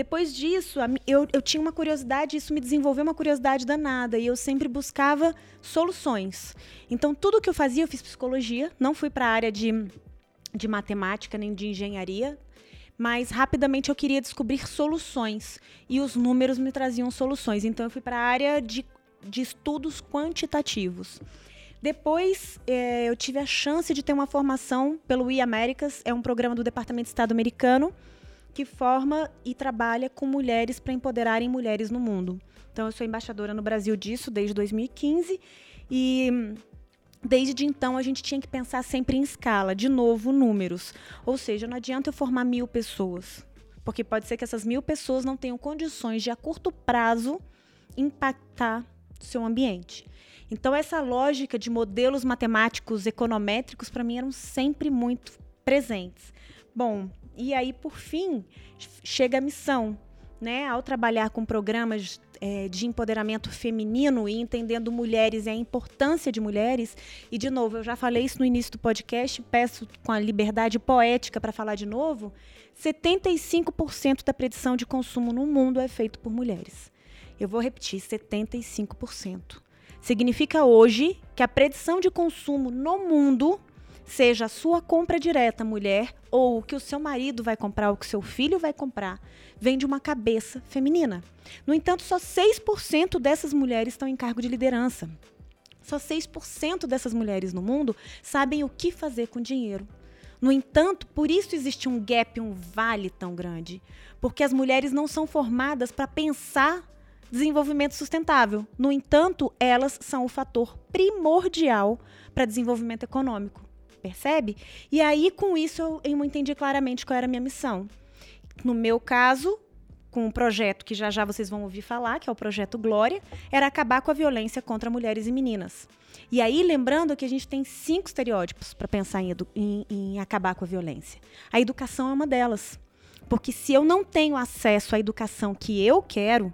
Depois disso, eu, eu tinha uma curiosidade, isso me desenvolveu uma curiosidade danada, e eu sempre buscava soluções. Então, tudo que eu fazia, eu fiz psicologia, não fui para a área de, de matemática nem de engenharia, mas rapidamente eu queria descobrir soluções e os números me traziam soluções. Então eu fui para a área de, de estudos quantitativos. Depois é, eu tive a chance de ter uma formação pelo e-Américas, é um programa do Departamento de Estado americano que forma e trabalha com mulheres para empoderarem mulheres no mundo. Então eu sou embaixadora no Brasil disso desde 2015 e Desde então, a gente tinha que pensar sempre em escala, de novo, números. Ou seja, não adianta eu formar mil pessoas, porque pode ser que essas mil pessoas não tenham condições de, a curto prazo, impactar seu ambiente. Então, essa lógica de modelos matemáticos econométricos, para mim, eram sempre muito presentes. Bom, e aí, por fim, chega a missão. Né? Ao trabalhar com programas é, de empoderamento feminino e entendendo mulheres e a importância de mulheres. E, de novo, eu já falei isso no início do podcast, peço com a liberdade poética para falar de novo: 75% da predição de consumo no mundo é feito por mulheres. Eu vou repetir: 75%. Significa hoje que a predição de consumo no mundo seja a sua compra direta, mulher, ou o que o seu marido vai comprar, ou o que o seu filho vai comprar, vem de uma cabeça feminina. No entanto, só 6% dessas mulheres estão em cargo de liderança. Só 6% dessas mulheres no mundo sabem o que fazer com dinheiro. No entanto, por isso existe um gap, um vale tão grande. Porque as mulheres não são formadas para pensar desenvolvimento sustentável. No entanto, elas são o fator primordial para desenvolvimento econômico percebe? E aí, com isso, eu, entendi claramente qual era a minha missão. No meu caso, com um projeto que já já vocês vão ouvir falar, que é o projeto Glória, era acabar com a violência contra mulheres e meninas. E aí, lembrando que a gente tem cinco estereótipos para pensar em, em, em, acabar com a violência. A educação é uma delas. Porque se eu não tenho acesso à educação que eu quero,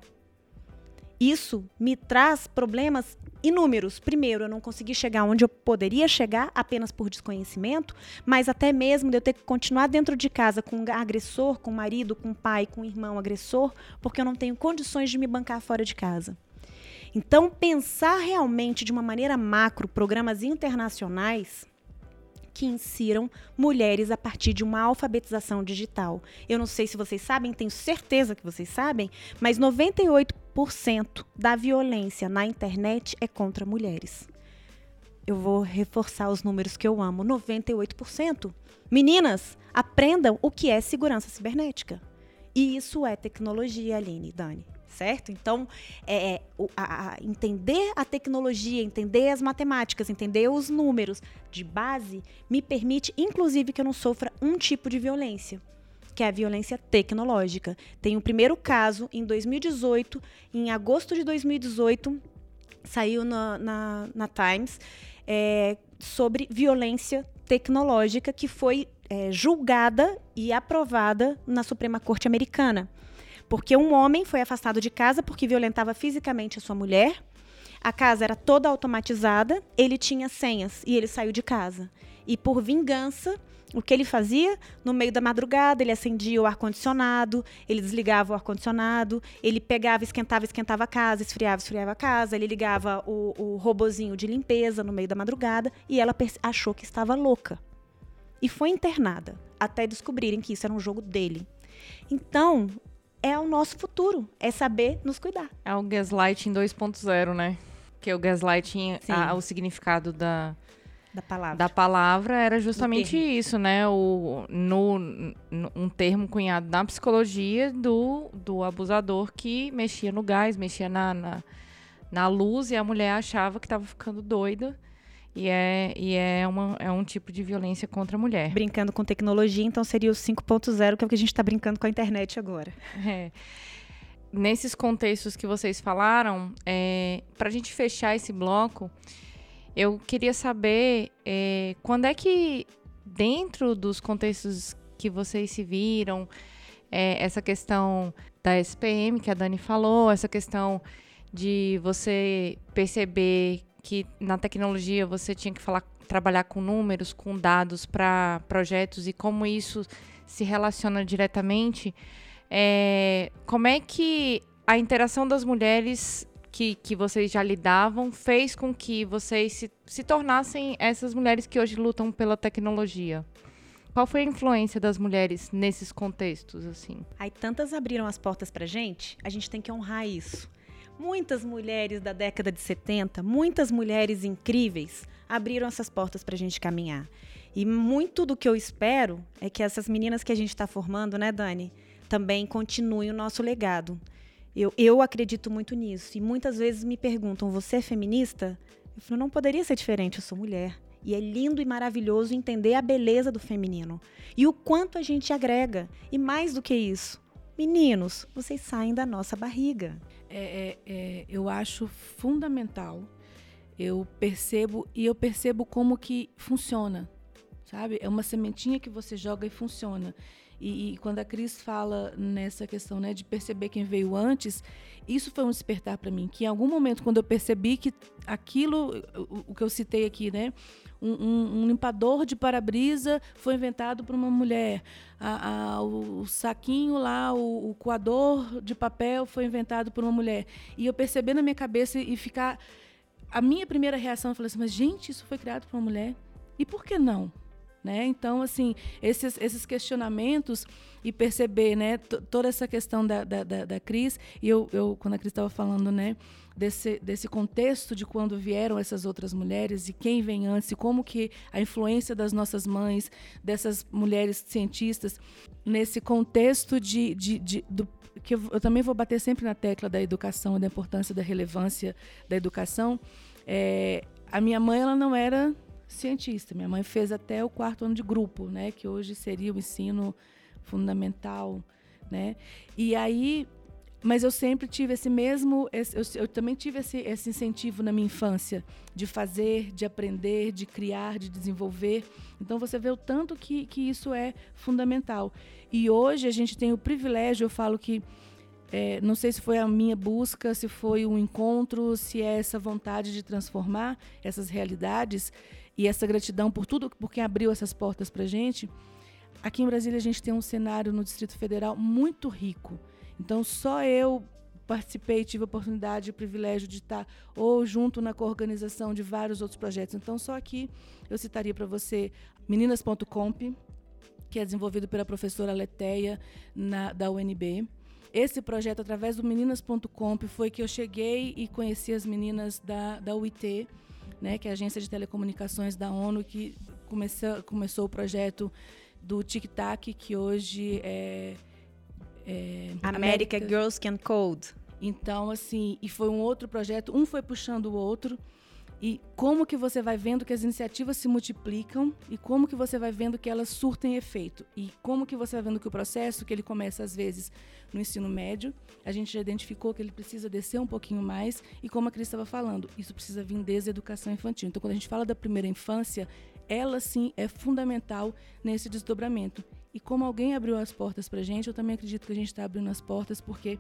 isso me traz problemas inúmeros. Primeiro, eu não consegui chegar onde eu poderia chegar apenas por desconhecimento, mas até mesmo de eu ter que continuar dentro de casa com um agressor, com o marido, com o pai, com o irmão agressor, porque eu não tenho condições de me bancar fora de casa. Então, pensar realmente de uma maneira macro programas internacionais que insiram mulheres a partir de uma alfabetização digital. Eu não sei se vocês sabem, tenho certeza que vocês sabem, mas 98% da violência na internet é contra mulheres. Eu vou reforçar os números que eu amo: 98%. Meninas, aprendam o que é segurança cibernética. E isso é tecnologia, Aline, Dani certo? Então, é, é a, a entender a tecnologia, entender as matemáticas, entender os números de base, me permite, inclusive, que eu não sofra um tipo de violência que é a violência tecnológica. Tem o primeiro caso em 2018, em agosto de 2018, saiu na, na, na Times, é, sobre violência tecnológica que foi é, julgada e aprovada na Suprema Corte Americana. Porque um homem foi afastado de casa porque violentava fisicamente a sua mulher. A casa era toda automatizada, ele tinha senhas e ele saiu de casa. E por vingança, o que ele fazia? No meio da madrugada, ele acendia o ar-condicionado, ele desligava o ar-condicionado, ele pegava, esquentava, esquentava a casa, esfriava, esfriava a casa, ele ligava o, o robozinho de limpeza no meio da madrugada e ela achou que estava louca. E foi internada, até descobrirem que isso era um jogo dele. Então, é o nosso futuro, é saber nos cuidar. É o gaslighting 2.0, né? Que o gaslighting, a, o significado da, da palavra. da palavra era justamente isso, né? O, no, no, um termo cunhado na psicologia do, do abusador que mexia no gás, mexia na, na, na luz e a mulher achava que estava ficando doida e é, e é, uma, é um tipo de violência contra a mulher. Brincando com tecnologia, então seria o 5.0, que é o que a gente está brincando com a internet agora. É. Nesses contextos que vocês falaram, é, para a gente fechar esse bloco, eu queria saber é, quando é que, dentro dos contextos que vocês se viram, é, essa questão da SPM que a Dani falou, essa questão de você perceber que na tecnologia você tinha que falar, trabalhar com números, com dados para projetos e como isso se relaciona diretamente. É, como é que a interação das mulheres que, que vocês já lidavam fez com que vocês se, se tornassem essas mulheres que hoje lutam pela tecnologia? Qual foi a influência das mulheres nesses contextos, assim? Aí tantas abriram as portas pra gente, a gente tem que honrar isso. Muitas mulheres da década de 70, muitas mulheres incríveis, abriram essas portas para a gente caminhar. E muito do que eu espero é que essas meninas que a gente está formando, né, Dani, também continuem o nosso legado. Eu, eu acredito muito nisso. E muitas vezes me perguntam: você é feminista? Eu falo: não poderia ser diferente, eu sou mulher. E é lindo e maravilhoso entender a beleza do feminino e o quanto a gente agrega. E mais do que isso, meninos, vocês saem da nossa barriga é, é, é, eu acho fundamental. Eu percebo e eu percebo como que funciona, sabe? É uma sementinha que você joga e funciona. E, e, quando a Cris fala nessa questão né, de perceber quem veio antes, isso foi um despertar para mim. Que em algum momento, quando eu percebi que aquilo, o, que eu citei aqui, né, um, um, um limpador de para-brisa foi inventado por uma mulher. A, a, o, o, saquinho lá, o, o, coador de papel foi inventado por uma mulher. E eu perceber na minha cabeça e ficar. A minha primeira reação, eu falei assim, mas gente, isso foi criado por uma mulher? E por que não? Né? Então, assim, esses, esses questionamentos e perceber né, toda essa questão da, da, da, da Cris, e eu, eu, quando a Cris estava falando né, desse, desse contexto de quando vieram essas outras mulheres e quem vem antes, e como que a influência das nossas mães, dessas mulheres cientistas, nesse contexto de, de, de do, que eu, eu, também vou bater sempre na tecla da educação, da importância da relevância da educação. É, a minha mãe ela não era cientista. Minha mãe fez até o quarto ano de grupo, né, que hoje seria o ensino fundamental, né? E aí, mas eu sempre tive esse mesmo, esse, eu, eu, também tive esse, esse incentivo na minha infância de fazer, de aprender, de criar, de desenvolver. Então você vê o tanto que, que isso é fundamental. E hoje a gente tem o privilégio, eu falo que é, não sei se foi a minha busca, se foi um encontro, se é essa vontade de transformar essas realidades e essa gratidão por tudo, por quem abriu essas portas para gente. Aqui em Brasília a gente tem um cenário no Distrito Federal muito rico. Então só eu participei, tive a oportunidade e o privilégio de estar ou junto na coorganização de vários outros projetos. Então só aqui eu citaria para você meninas.comp, que é desenvolvido pela professora Leteia na, da UNB. Esse projeto, através do meninas.comp, foi que eu cheguei e conheci as meninas da, da UIT, né, que é a Agência de Telecomunicações da ONU, que começou, começou o projeto do Tic Tac, que hoje é. é America, America Girls Can Code. Então, assim, e foi um outro projeto, um foi puxando o outro. E como que você vai vendo que as iniciativas se multiplicam e como que você vai vendo que elas surtem efeito. E como que você vai vendo que o processo, que ele começa às vezes no ensino médio, a gente já identificou que ele precisa descer um pouquinho mais e como a Cris estava falando, isso precisa vir desde a educação infantil. Então quando a gente fala da primeira infância, ela sim é fundamental nesse desdobramento. E como alguém abriu as portas para a gente, eu também acredito que a gente está abrindo as portas porque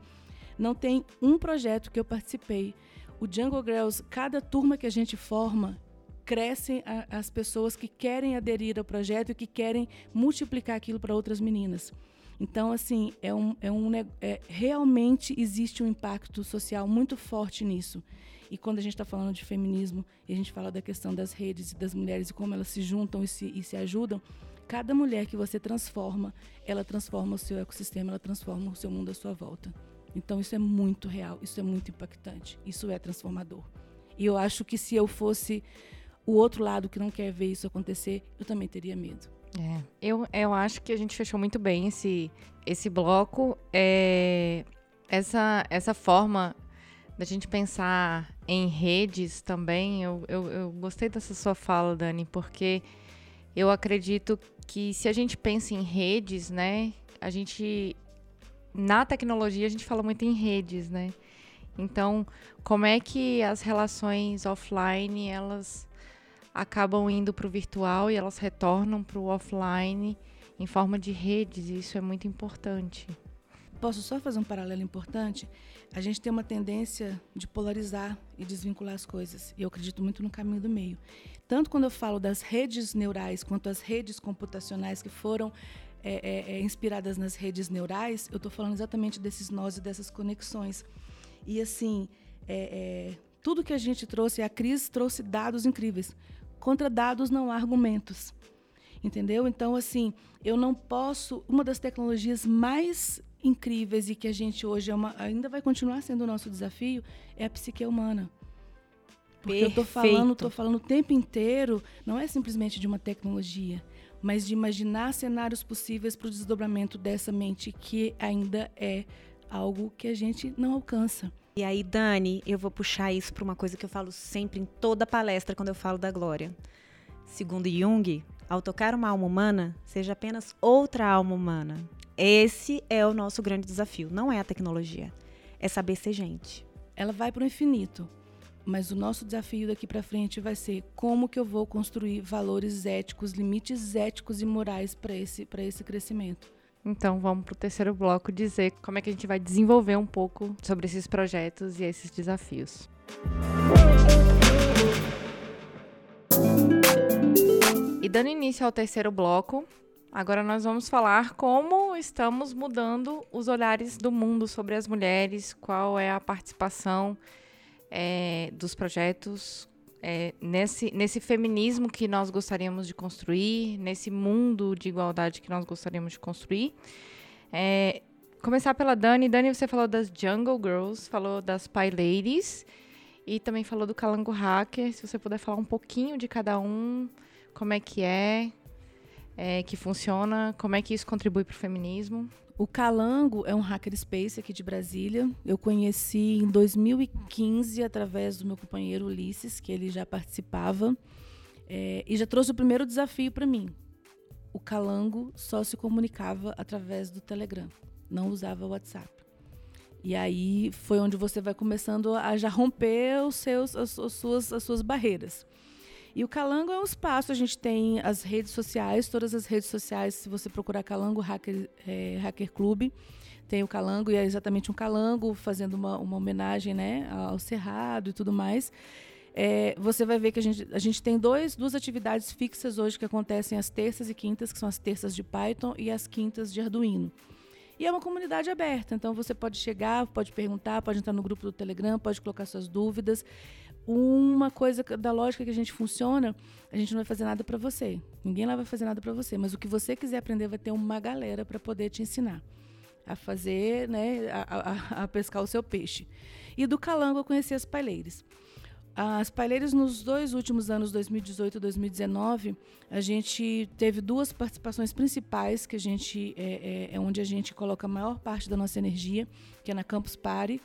não tem um projeto que eu participei o Jungle Girls, cada turma que a gente forma, crescem as pessoas que querem aderir ao projeto e que querem multiplicar aquilo para outras meninas. Então, assim, é um, é um, é, realmente existe um impacto social muito forte nisso. E quando a gente está falando de feminismo e a gente fala da questão das redes e das mulheres e como elas se juntam e se, e se ajudam, cada mulher que você transforma, ela transforma o seu ecossistema, ela transforma o seu mundo à sua volta. Então isso é muito real, isso é muito impactante, isso é transformador. E eu acho que se eu fosse o outro lado que não quer ver isso acontecer, eu também teria medo. É, eu, eu acho que a gente fechou muito bem esse, esse bloco. É, essa, essa forma da gente pensar em redes também, eu, eu, eu gostei dessa sua fala, Dani, porque eu acredito que se a gente pensa em redes, né, a gente na tecnologia a gente fala muito em redes, né? Então, como é que as relações offline elas acabam indo para o virtual e elas retornam para o offline em forma de redes? Isso é muito importante. Posso só fazer um paralelo importante? A gente tem uma tendência de polarizar e desvincular as coisas. E eu acredito muito no caminho do meio. Tanto quando eu falo das redes neurais quanto as redes computacionais que foram é, é, é, inspiradas nas redes neurais, eu estou falando exatamente desses nós e dessas conexões. E assim, é, é, tudo que a gente trouxe, a Cris trouxe dados incríveis. Contra dados não há argumentos. Entendeu? Então, assim, eu não posso. Uma das tecnologias mais incríveis e que a gente hoje é uma, ainda vai continuar sendo o nosso desafio é a psique humana. Porque Perfeito. eu estou falando, estou falando o tempo inteiro, não é simplesmente de uma tecnologia mas de imaginar cenários possíveis para o desdobramento dessa mente que ainda é algo que a gente não alcança. E aí, Dani, eu vou puxar isso para uma coisa que eu falo sempre em toda palestra quando eu falo da glória. Segundo Jung, ao tocar uma alma humana, seja apenas outra alma humana. Esse é o nosso grande desafio, não é a tecnologia, é saber ser gente. Ela vai para o infinito. Mas o nosso desafio daqui para frente vai ser como que eu vou construir valores éticos, limites éticos e morais para esse, esse crescimento. Então vamos para o terceiro bloco dizer como é que a gente vai desenvolver um pouco sobre esses projetos e esses desafios. E dando início ao terceiro bloco, agora nós vamos falar como estamos mudando os olhares do mundo sobre as mulheres, qual é a participação é, dos projetos é, nesse, nesse feminismo que nós gostaríamos de construir, nesse mundo de igualdade que nós gostaríamos de construir. É, começar pela Dani. Dani, você falou das Jungle Girls, falou das Pie Ladies e também falou do Calango Hacker. Se você puder falar um pouquinho de cada um, como é que é, é que funciona, como é que isso contribui para o feminismo. O Calango é um hackerspace aqui de Brasília. Eu conheci em 2015 através do meu companheiro Ulisses, que ele já participava, é, e já trouxe o primeiro desafio para mim. O Calango só se comunicava através do Telegram, não usava o WhatsApp. E aí foi onde você vai começando a já romper os seus, as, as suas, as suas barreiras. E o Calango é um espaço, a gente tem as redes sociais, todas as redes sociais, se você procurar Calango Hacker, é, Hacker Club, tem o Calango e é exatamente um Calango fazendo uma, uma homenagem né, ao Cerrado e tudo mais. É, você vai ver que a gente, a gente tem dois, duas atividades fixas hoje que acontecem às terças e quintas, que são as terças de Python e as quintas de Arduino. E é uma comunidade aberta, então você pode chegar, pode perguntar, pode entrar no grupo do Telegram, pode colocar suas dúvidas. Uma coisa da lógica que a gente funciona, a gente não vai fazer nada para você. Ninguém lá vai fazer nada para você, mas o que você quiser aprender vai ter uma galera para poder te ensinar a fazer, né, a, a, a, pescar o seu peixe. E do Calango eu conheci as paileiras. As paileiras nos dois últimos anos, 2018 e 2019, a gente teve duas participações principais, que a gente é, é, é, onde a gente coloca a maior parte da nossa energia, que é na Campus Party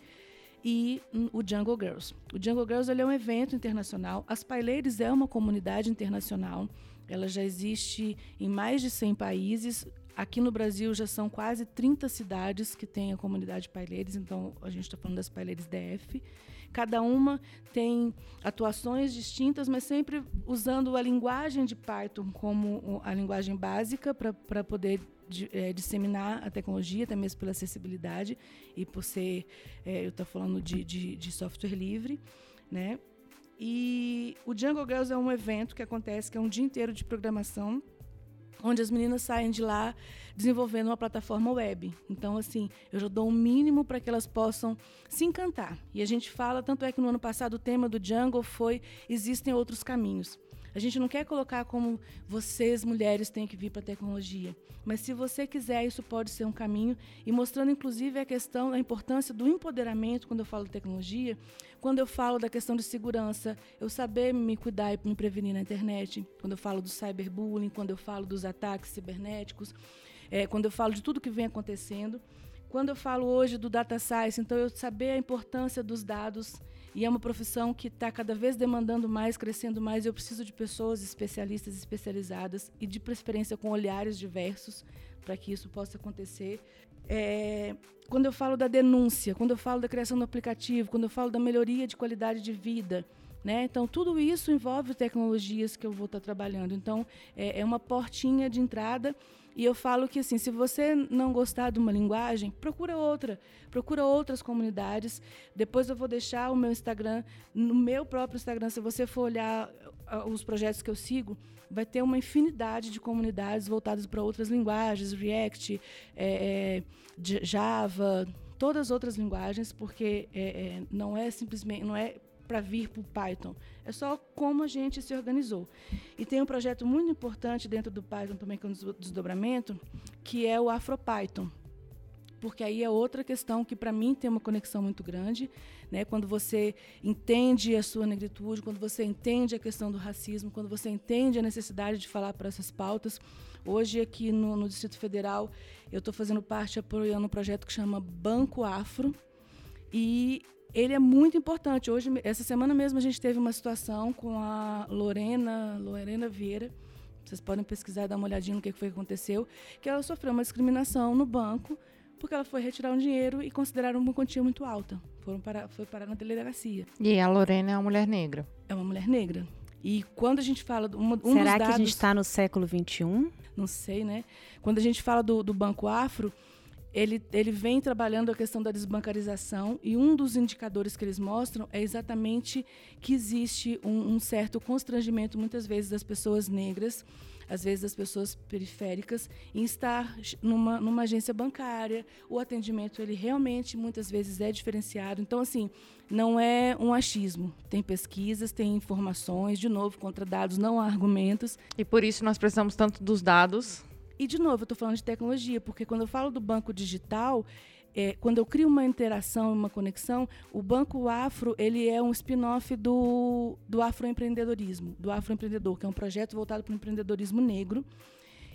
e o Jungle Girls. O Jungle Girls é um evento internacional. As Paileiras é uma comunidade internacional. Ela já existe em mais de 100 países. Aqui no Brasil já são quase 30 cidades que têm a comunidade Paileiras, então a gente está falando das Paileiras DF. Cada uma tem atuações distintas, mas sempre usando a linguagem de Python como a linguagem básica para poder de, é, disseminar a tecnologia, até mesmo pela acessibilidade e por ser, é, eu estou falando de, de, de, software livre, né? E o Jungle Girls é um evento que acontece, que é um dia inteiro de programação onde as meninas saem de lá desenvolvendo uma plataforma web. Então, assim, eu já dou um mínimo para que elas possam se encantar. E a gente fala, tanto é que no ano passado o tema do Jungle foi Existem Outros Caminhos. A gente não quer colocar como vocês, mulheres, têm que vir para a tecnologia. Mas se você quiser, isso pode ser um caminho. E mostrando, inclusive, a questão, a importância do empoderamento, quando eu falo de tecnologia, quando eu falo da questão de segurança, eu saber me cuidar e me prevenir na internet, quando eu falo do cyberbullying, quando eu falo dos ataques cibernéticos, é, quando eu falo de tudo que vem acontecendo. Quando eu falo hoje do data science, então eu saber a importância dos dados e é uma profissão que está cada vez demandando mais, crescendo mais. Eu preciso de pessoas especialistas, especializadas e de preferência com olhares diversos para que isso possa acontecer. É, quando eu falo da denúncia, quando eu falo da criação do aplicativo, quando eu falo da melhoria de qualidade de vida, né? Então, tudo isso envolve tecnologias que eu vou estar tá trabalhando. Então, é, é uma portinha de entrada e eu falo que assim, se você não gostar de uma linguagem, procura outra, procura outras comunidades. Depois eu vou deixar o meu Instagram, no meu próprio Instagram, se você for olhar uh, os projetos que eu sigo, vai ter uma infinidade de comunidades voltadas para outras linguagens, React, é, é, Java, todas as outras linguagens, porque é, é não é simplesmente, não é para vir para o Python. É só como a gente se organizou. E tem um projeto muito importante dentro do Python também, com é desdobramento, que é o AfroPython. Porque aí é outra questão que, para mim, tem uma conexão muito grande. Né? Quando você entende a sua negritude, quando você entende a questão do racismo, quando você entende a necessidade de falar para essas pautas. Hoje, aqui no, no Distrito Federal, eu estou fazendo parte, apoiando um projeto que chama Banco Afro. E ele é muito importante. Hoje, essa semana mesmo, a gente teve uma situação com a Lorena, Lorena Vieira. Vocês podem pesquisar e dar uma olhadinha no que foi que aconteceu. Que ela sofreu uma discriminação no banco porque ela foi retirar um dinheiro e consideraram uma quantia muito alta. Foram parar, foi parar na delegacia. E a Lorena é uma mulher negra. É uma mulher negra. E quando a gente fala... Uma, um Será que dados, a gente está no século XXI? Não sei, né? Quando a gente fala do, do Banco Afro ele, ele vem trabalhando a questão da desbancarização e um dos indicadores que eles mostram é exatamente que existe um, um certo constrangimento, muitas vezes, das pessoas negras, às vezes das pessoas periféricas, em estar numa, numa agência bancária. O atendimento, ele realmente, muitas vezes, é diferenciado. Então, assim, não é um achismo. Tem pesquisas, tem informações, de novo, contra dados, não há argumentos. E por isso nós precisamos tanto dos dados e, de novo, eu estou falando de tecnologia, porque quando eu falo do banco digital, é, quando eu crio uma interação, uma conexão, o Banco Afro ele é um spin-off do, do afroempreendedorismo, do afroempreendedor, que é um projeto voltado para o empreendedorismo negro.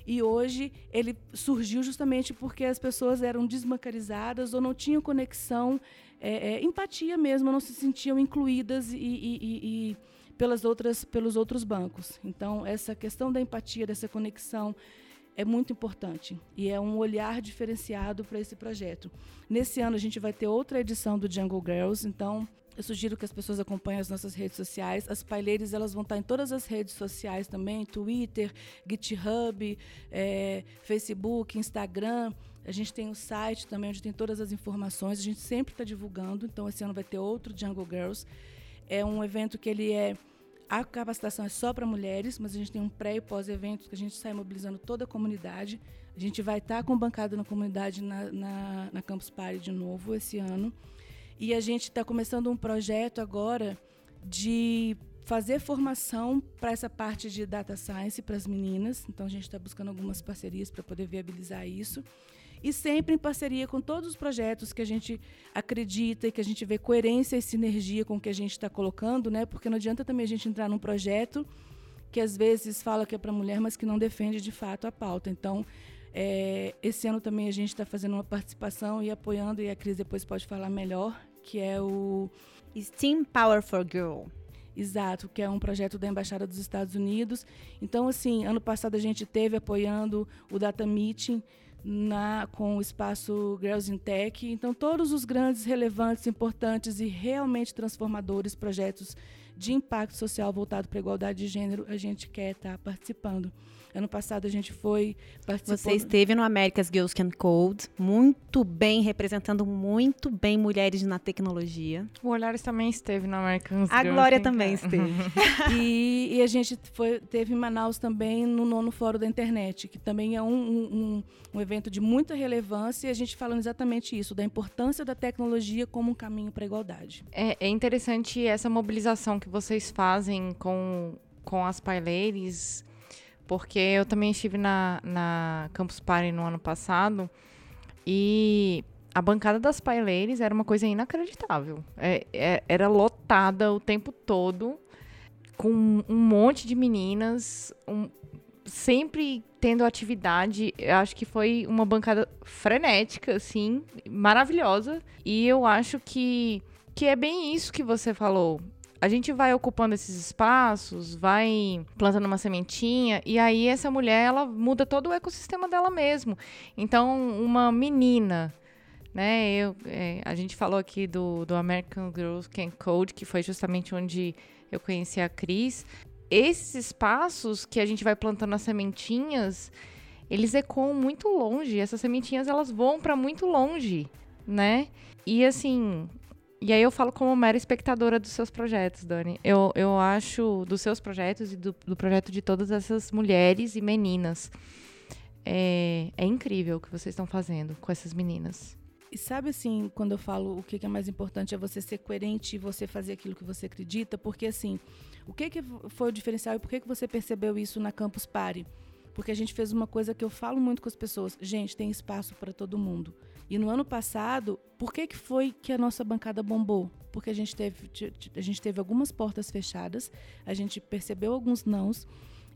E hoje ele surgiu justamente porque as pessoas eram desbancarizadas ou não tinham conexão, é, é, empatia mesmo, não se sentiam incluídas e, e, e, e pelas outras, pelos outros bancos. Então, essa questão da empatia, dessa conexão, é muito importante e é um olhar diferenciado para esse projeto. Nesse ano a gente vai ter outra edição do Jungle Girls, então eu sugiro que as pessoas acompanhem as nossas redes sociais. As paileiras elas vão estar em todas as redes sociais também, Twitter, GitHub, é, Facebook, Instagram. A gente tem o um site também onde tem todas as informações. A gente sempre está divulgando. Então esse ano vai ter outro Jungle Girls. É um evento que ele é a capacitação é só para mulheres, mas a gente tem um pré e pós-evento que a gente sai mobilizando toda a comunidade. A gente vai estar tá com bancada na comunidade na, na, na Campus Party de novo esse ano. E a gente está começando um projeto agora de fazer formação para essa parte de data science para as meninas. Então a gente está buscando algumas parcerias para poder viabilizar isso e sempre em parceria com todos os projetos que a gente acredita e que a gente vê coerência e sinergia com o que a gente está colocando, né? Porque não adianta também a gente entrar num projeto que às vezes fala que é para mulher, mas que não defende de fato a pauta. Então, é, esse ano também a gente está fazendo uma participação e apoiando, e a Cris depois pode falar melhor, que é o Steam Power for Girl. Exato, que é um projeto da Embaixada dos Estados Unidos. Então, assim, ano passado a gente teve apoiando o Data Meeting, na, com o espaço Girls in Tech. Então, todos os grandes, relevantes, importantes e realmente transformadores projetos de impacto social voltado para a igualdade de gênero, a gente quer estar tá participando. Ano passado a gente foi participou... Você esteve no America's Girls Can Code, muito bem, representando muito bem mulheres na tecnologia. O Olhares também esteve no America's A Girls Glória também esteve. e, e, a gente foi, teve em Manaus também no nono Fórum da Internet, que também é um, um, um evento de muita relevância e a gente falando exatamente isso, da importância da tecnologia como um caminho para a igualdade. É, é interessante essa mobilização que vocês fazem com, com as paileiras porque eu também estive na, na Campus Party no ano passado e a bancada das paileiras era uma coisa inacreditável. É, é, era lotada o tempo todo, com um monte de meninas, um, sempre tendo atividade. Eu acho que foi uma bancada frenética, assim, maravilhosa. E eu acho que, que é bem isso que você falou a gente vai ocupando esses espaços, vai plantando uma sementinha, e aí essa mulher, ela muda todo o ecossistema dela mesmo. Então, uma menina, né, eu, é, a gente falou aqui do, do American Girls Can Code, que foi justamente onde eu conheci a Cris. Esses espaços que a gente vai plantando as sementinhas, eles ecoam muito longe. Essas sementinhas, elas vão para muito longe, né? E assim, e aí eu falo como mera espectadora dos seus projetos, Dani. Eu, eu acho dos seus projetos e do, do projeto de todas essas mulheres e meninas. É, é incrível o que vocês estão fazendo com essas meninas. E sabe assim, quando eu falo o que é mais importante é você ser coerente e você fazer aquilo que você acredita, porque assim, o que, que foi o diferencial e por que, que você percebeu isso na Campus Party? Porque a gente fez uma coisa que eu falo muito com as pessoas. Gente, tem espaço para todo mundo. E no ano passado, por que, que foi que a nossa bancada bombou? Porque a gente, teve, a gente teve algumas portas fechadas, a gente percebeu alguns nãos,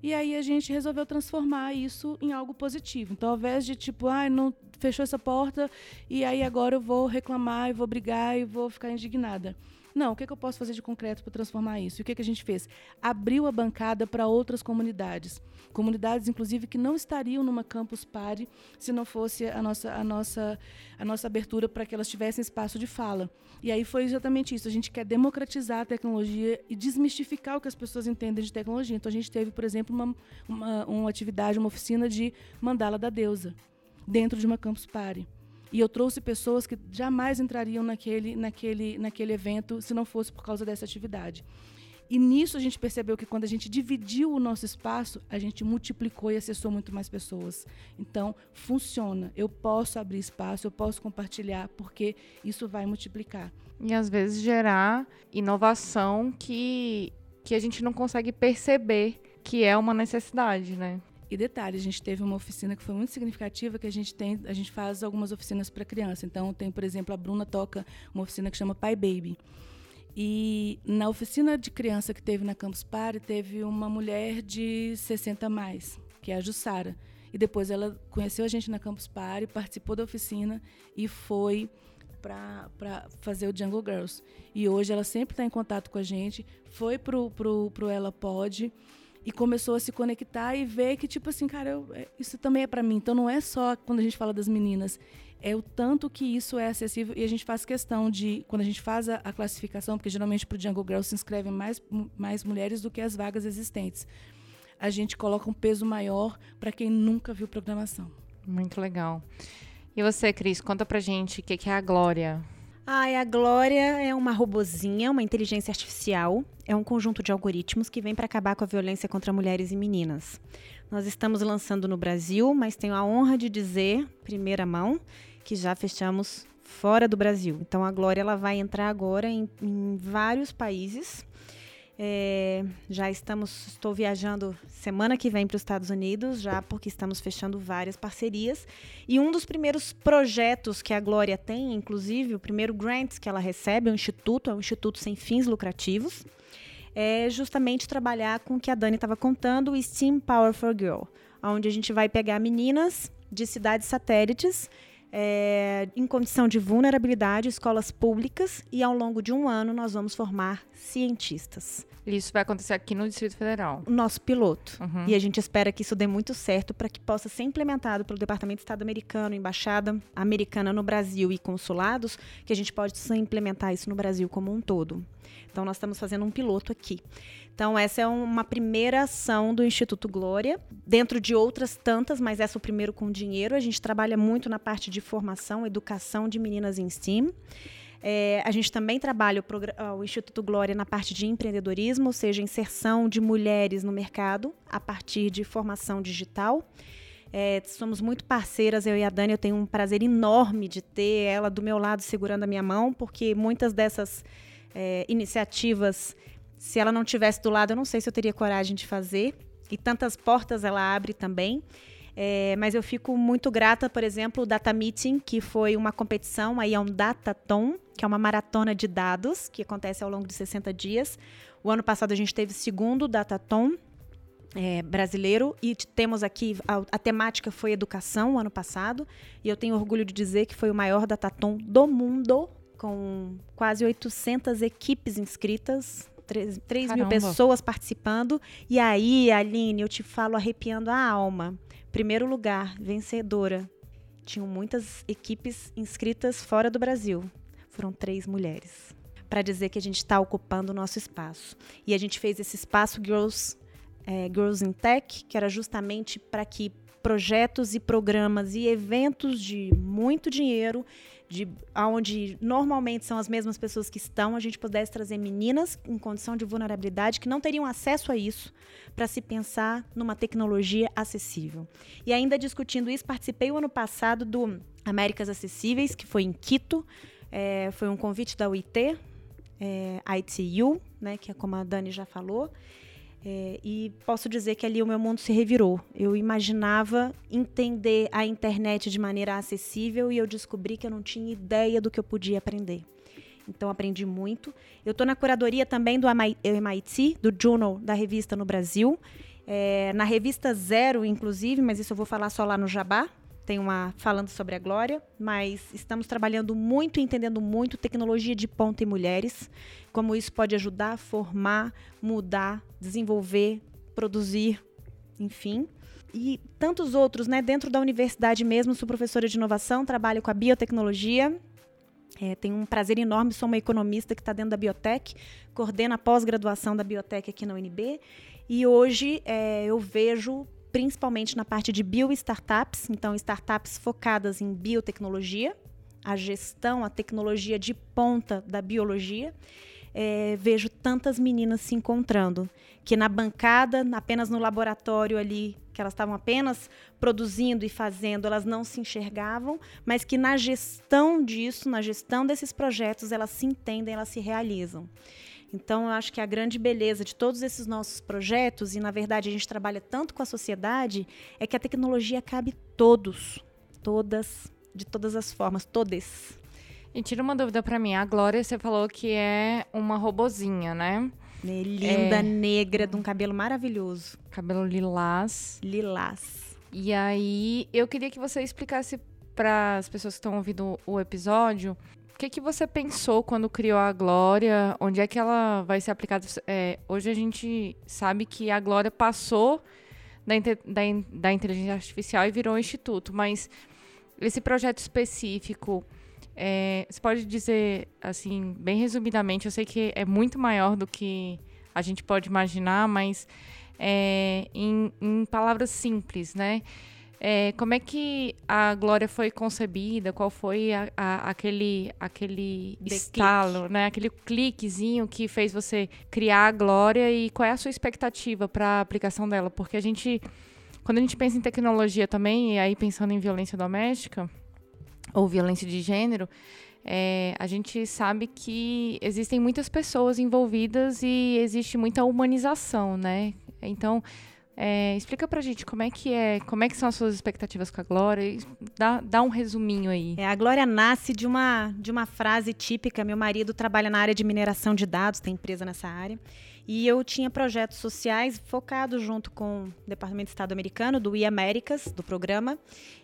e aí a gente resolveu transformar isso em algo positivo. Então, ao invés de tipo, ah, não fechou essa porta e aí agora eu vou reclamar e vou brigar e vou ficar indignada. Não, o que, que eu posso fazer de concreto para transformar isso? E o que, que a gente fez? Abriu a bancada para outras comunidades. Comunidades, inclusive, que não estariam numa campus party se não fosse a nossa, a nossa, a nossa abertura para que elas tivessem espaço de fala. E aí foi exatamente isso. A gente quer democratizar a tecnologia e desmistificar o que as pessoas entendem de tecnologia. Então, a gente teve, por exemplo, uma, uma, uma atividade, uma oficina de mandala da deusa dentro de uma campus party. E eu trouxe pessoas que jamais entrariam naquele, naquele, naquele evento se não fosse por causa dessa atividade. E nisso a gente percebeu que quando a gente dividiu o nosso espaço, a gente multiplicou e acessou muito mais pessoas. Então, funciona. Eu posso abrir espaço, eu posso compartilhar, porque isso vai multiplicar. E às vezes gerar inovação que, que a gente não consegue perceber que é uma necessidade, né? E detalhe, a gente teve uma oficina que foi muito significativa, que a gente tem, a gente faz algumas oficinas para criança. Então tem, por exemplo, a Bruna toca uma oficina que chama Pai Baby. E na oficina de criança que teve na Campus Party, teve uma mulher de 60 a mais, que é a Jussara. E depois ela conheceu a gente na Campus Party, participou da oficina e foi para fazer o Jungle Girls. E hoje ela sempre está em contato com a gente, foi pro, pro, pro Ela Pode e começou a se conectar e ver que, tipo assim, cara, eu, é, isso também é para mim. Então não é só quando a gente fala das meninas, é o tanto que isso é acessível e a gente faz questão de, quando a gente faz a, a classificação, porque geralmente para o Jungle Girl se inscrevem mais, mais mulheres do que as vagas existentes. A gente coloca um peso maior para quem nunca viu programação. Muito legal. E você, Cris, conta pra gente o que, que é a Glória. Ai, a Glória é uma robozinha, uma inteligência artificial. É um conjunto de algoritmos que vem para acabar com a violência contra mulheres e meninas. Nós estamos lançando no Brasil, mas tenho a honra de dizer, primeira mão, que já fechamos fora do Brasil. Então a Glória ela vai entrar agora em, em vários países. É, já estamos, estou viajando semana que vem para os Estados Unidos, já porque estamos fechando várias parcerias. E um dos primeiros projetos que a Glória tem, inclusive, o primeiro grant que ela recebe, é um instituto, é um instituto sem fins lucrativos, é justamente trabalhar com o que a Dani estava contando, o Steam Power for Girl, onde a gente vai pegar meninas de cidades satélites é, em condição de vulnerabilidade, escolas públicas, e ao longo de um ano nós vamos formar cientistas. Isso vai acontecer aqui no Distrito Federal. O nosso piloto. Uhum. E a gente espera que isso dê muito certo para que possa ser implementado pelo Departamento de Estado americano, Embaixada americana no Brasil e consulados, que a gente pode implementar isso no Brasil como um todo. Então, nós estamos fazendo um piloto aqui. Então, essa é uma primeira ação do Instituto Glória, dentro de outras tantas, mas essa é o primeiro com dinheiro. A gente trabalha muito na parte de formação, educação de meninas em STEAM. É, a gente também trabalha o, o, Instituto Glória na parte de empreendedorismo, ou seja, inserção de mulheres no mercado a partir de formação digital. É, somos muito parceiras, eu e a Dani. Eu tenho um prazer enorme de ter ela do meu lado segurando a minha mão, porque muitas dessas é, iniciativas, se ela não tivesse do lado, eu não sei se eu teria coragem de fazer. E tantas portas ela abre também. É, mas eu fico muito grata, por exemplo, o Data Meeting, que foi uma competição, aí é um Dataton, que é uma maratona de dados, que acontece ao longo de 60 dias. O ano passado a gente teve segundo Dataton é, brasileiro e temos aqui, a, a, temática foi educação, o ano passado, e eu tenho orgulho de dizer que foi o maior Dataton do mundo, com quase 800 equipes inscritas, 3, 3 mil pessoas participando. E aí, Aline, eu te falo arrepiando a alma. Primeiro lugar, vencedora. Tinham muitas equipes inscritas fora do Brasil. Foram três mulheres. Para dizer que a gente está ocupando o nosso espaço. E a gente fez esse espaço Girls, é, Girls in Tech, que era justamente para que projetos e programas e eventos de muito dinheiro de onde normalmente são as mesmas pessoas que estão, a gente pudesse trazer meninas em condição de vulnerabilidade que não teriam acesso a isso para se pensar numa tecnologia acessível. E ainda discutindo isso, participei o ano passado do Américas Acessíveis, que foi em Quito, é, foi um convite da UIT, é, ITU, né, que é como a Dani já falou, é, e posso dizer que ali o meu mundo se revirou. Eu imaginava entender a internet de maneira acessível e eu descobri que eu não tinha ideia do que eu podia aprender. Então aprendi muito. Eu estou na curadoria também do MIT, do Journal da revista no Brasil. É, na revista Zero, inclusive, mas isso eu vou falar só lá no Jabá, tem uma falando sobre a Glória, mas estamos trabalhando muito, entendendo muito tecnologia de ponta e mulheres, como isso pode ajudar formar, mudar, desenvolver, produzir, enfim. E tantos outros, né? Dentro da universidade mesmo, sou professora de inovação, trabalho com a biotecnologia. É, tenho um prazer enorme, sou uma economista que está dentro da biotech, coordeno a pós-graduação da biotech aqui na UNB. E hoje é, eu vejo principalmente na parte de bio-startups, então startups focadas em biotecnologia, a gestão, a tecnologia de ponta da biologia. É, vejo tantas meninas se encontrando que na bancada, apenas no laboratório ali, que elas estavam apenas produzindo e fazendo, elas não se enxergavam, mas que na gestão disso, na gestão desses projetos, elas se entendem, elas se realizam. Então, eu acho que a grande beleza de todos esses nossos projetos, e na verdade a gente trabalha tanto com a sociedade, é que a tecnologia cabe todos, todas, de todas as formas, todes. E tira uma dúvida para mim. A Glória, você falou que é uma robozinha, né? É linda, é... negra, de um cabelo maravilhoso. Cabelo lilás. Lilás. E aí, eu queria que você explicasse para as pessoas que estão ouvindo o episódio, que, que você pensou quando criou a Glória? Onde é que ela vai ser aplicada? É, hoje a gente sabe que a Glória passou da, da, da inteligência artificial e virou um instituto, mas esse projeto específico, é, você pode dizer, assim, bem resumidamente, eu sei que é muito maior do que a gente pode imaginar, mas é, em, em palavras simples, né? É, como é que a Glória foi concebida? Qual foi a, a, aquele, aquele estalo, né? Aquele cliquezinho que fez você criar a Glória e qual é a sua expectativa para a aplicação dela? Porque a gente, quando a gente pensa em tecnologia também, e aí pensando em violência doméstica ou violência de gênero, é, a gente sabe que existem muitas pessoas envolvidas e existe muita humanização, né? Então, é, explica pra gente como é que é, como é que são as suas expectativas com a Glória. Dá, dá um resuminho aí. É, a Glória nasce de uma, de uma frase típica. Meu marido trabalha na área de mineração de dados, tem empresa nessa área. E eu tinha projetos sociais focados junto com o Departamento de Estado americano, do e-Américas, do programa.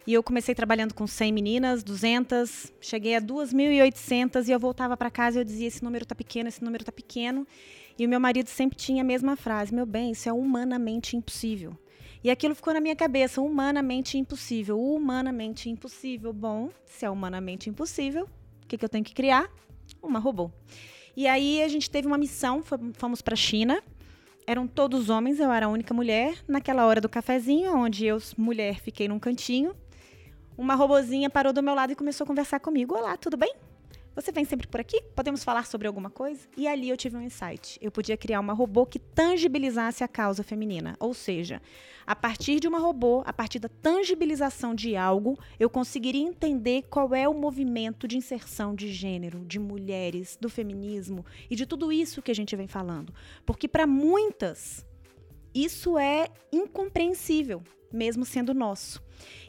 E eu comecei trabalhando com 100 meninas, 200, cheguei a 2.800 e eu voltava para casa e eu dizia: esse número tá pequeno, esse número tá pequeno. E o meu marido sempre tinha a mesma frase: meu bem, isso é humanamente impossível. E aquilo ficou na minha cabeça: humanamente impossível, humanamente impossível. Bom, se é humanamente impossível, o que, que eu tenho que criar? Uma robô. E aí a gente teve uma missão, fomos para a China. Eram todos homens, eu era a única mulher. Naquela hora do cafezinho, onde eu, mulher, fiquei num cantinho, uma robozinha parou do meu lado e começou a conversar comigo. Olá, tudo bem? Você vem sempre por aqui? Podemos falar sobre alguma coisa? E ali eu tive um insight. Eu podia criar uma robô que tangibilizasse a causa feminina. Ou seja, a partir de uma robô, a partir da tangibilização de algo, eu conseguiria entender qual é o movimento de inserção de gênero, de mulheres, do feminismo e de tudo isso que a gente vem falando. Porque para muitas, isso é incompreensível, mesmo sendo nosso.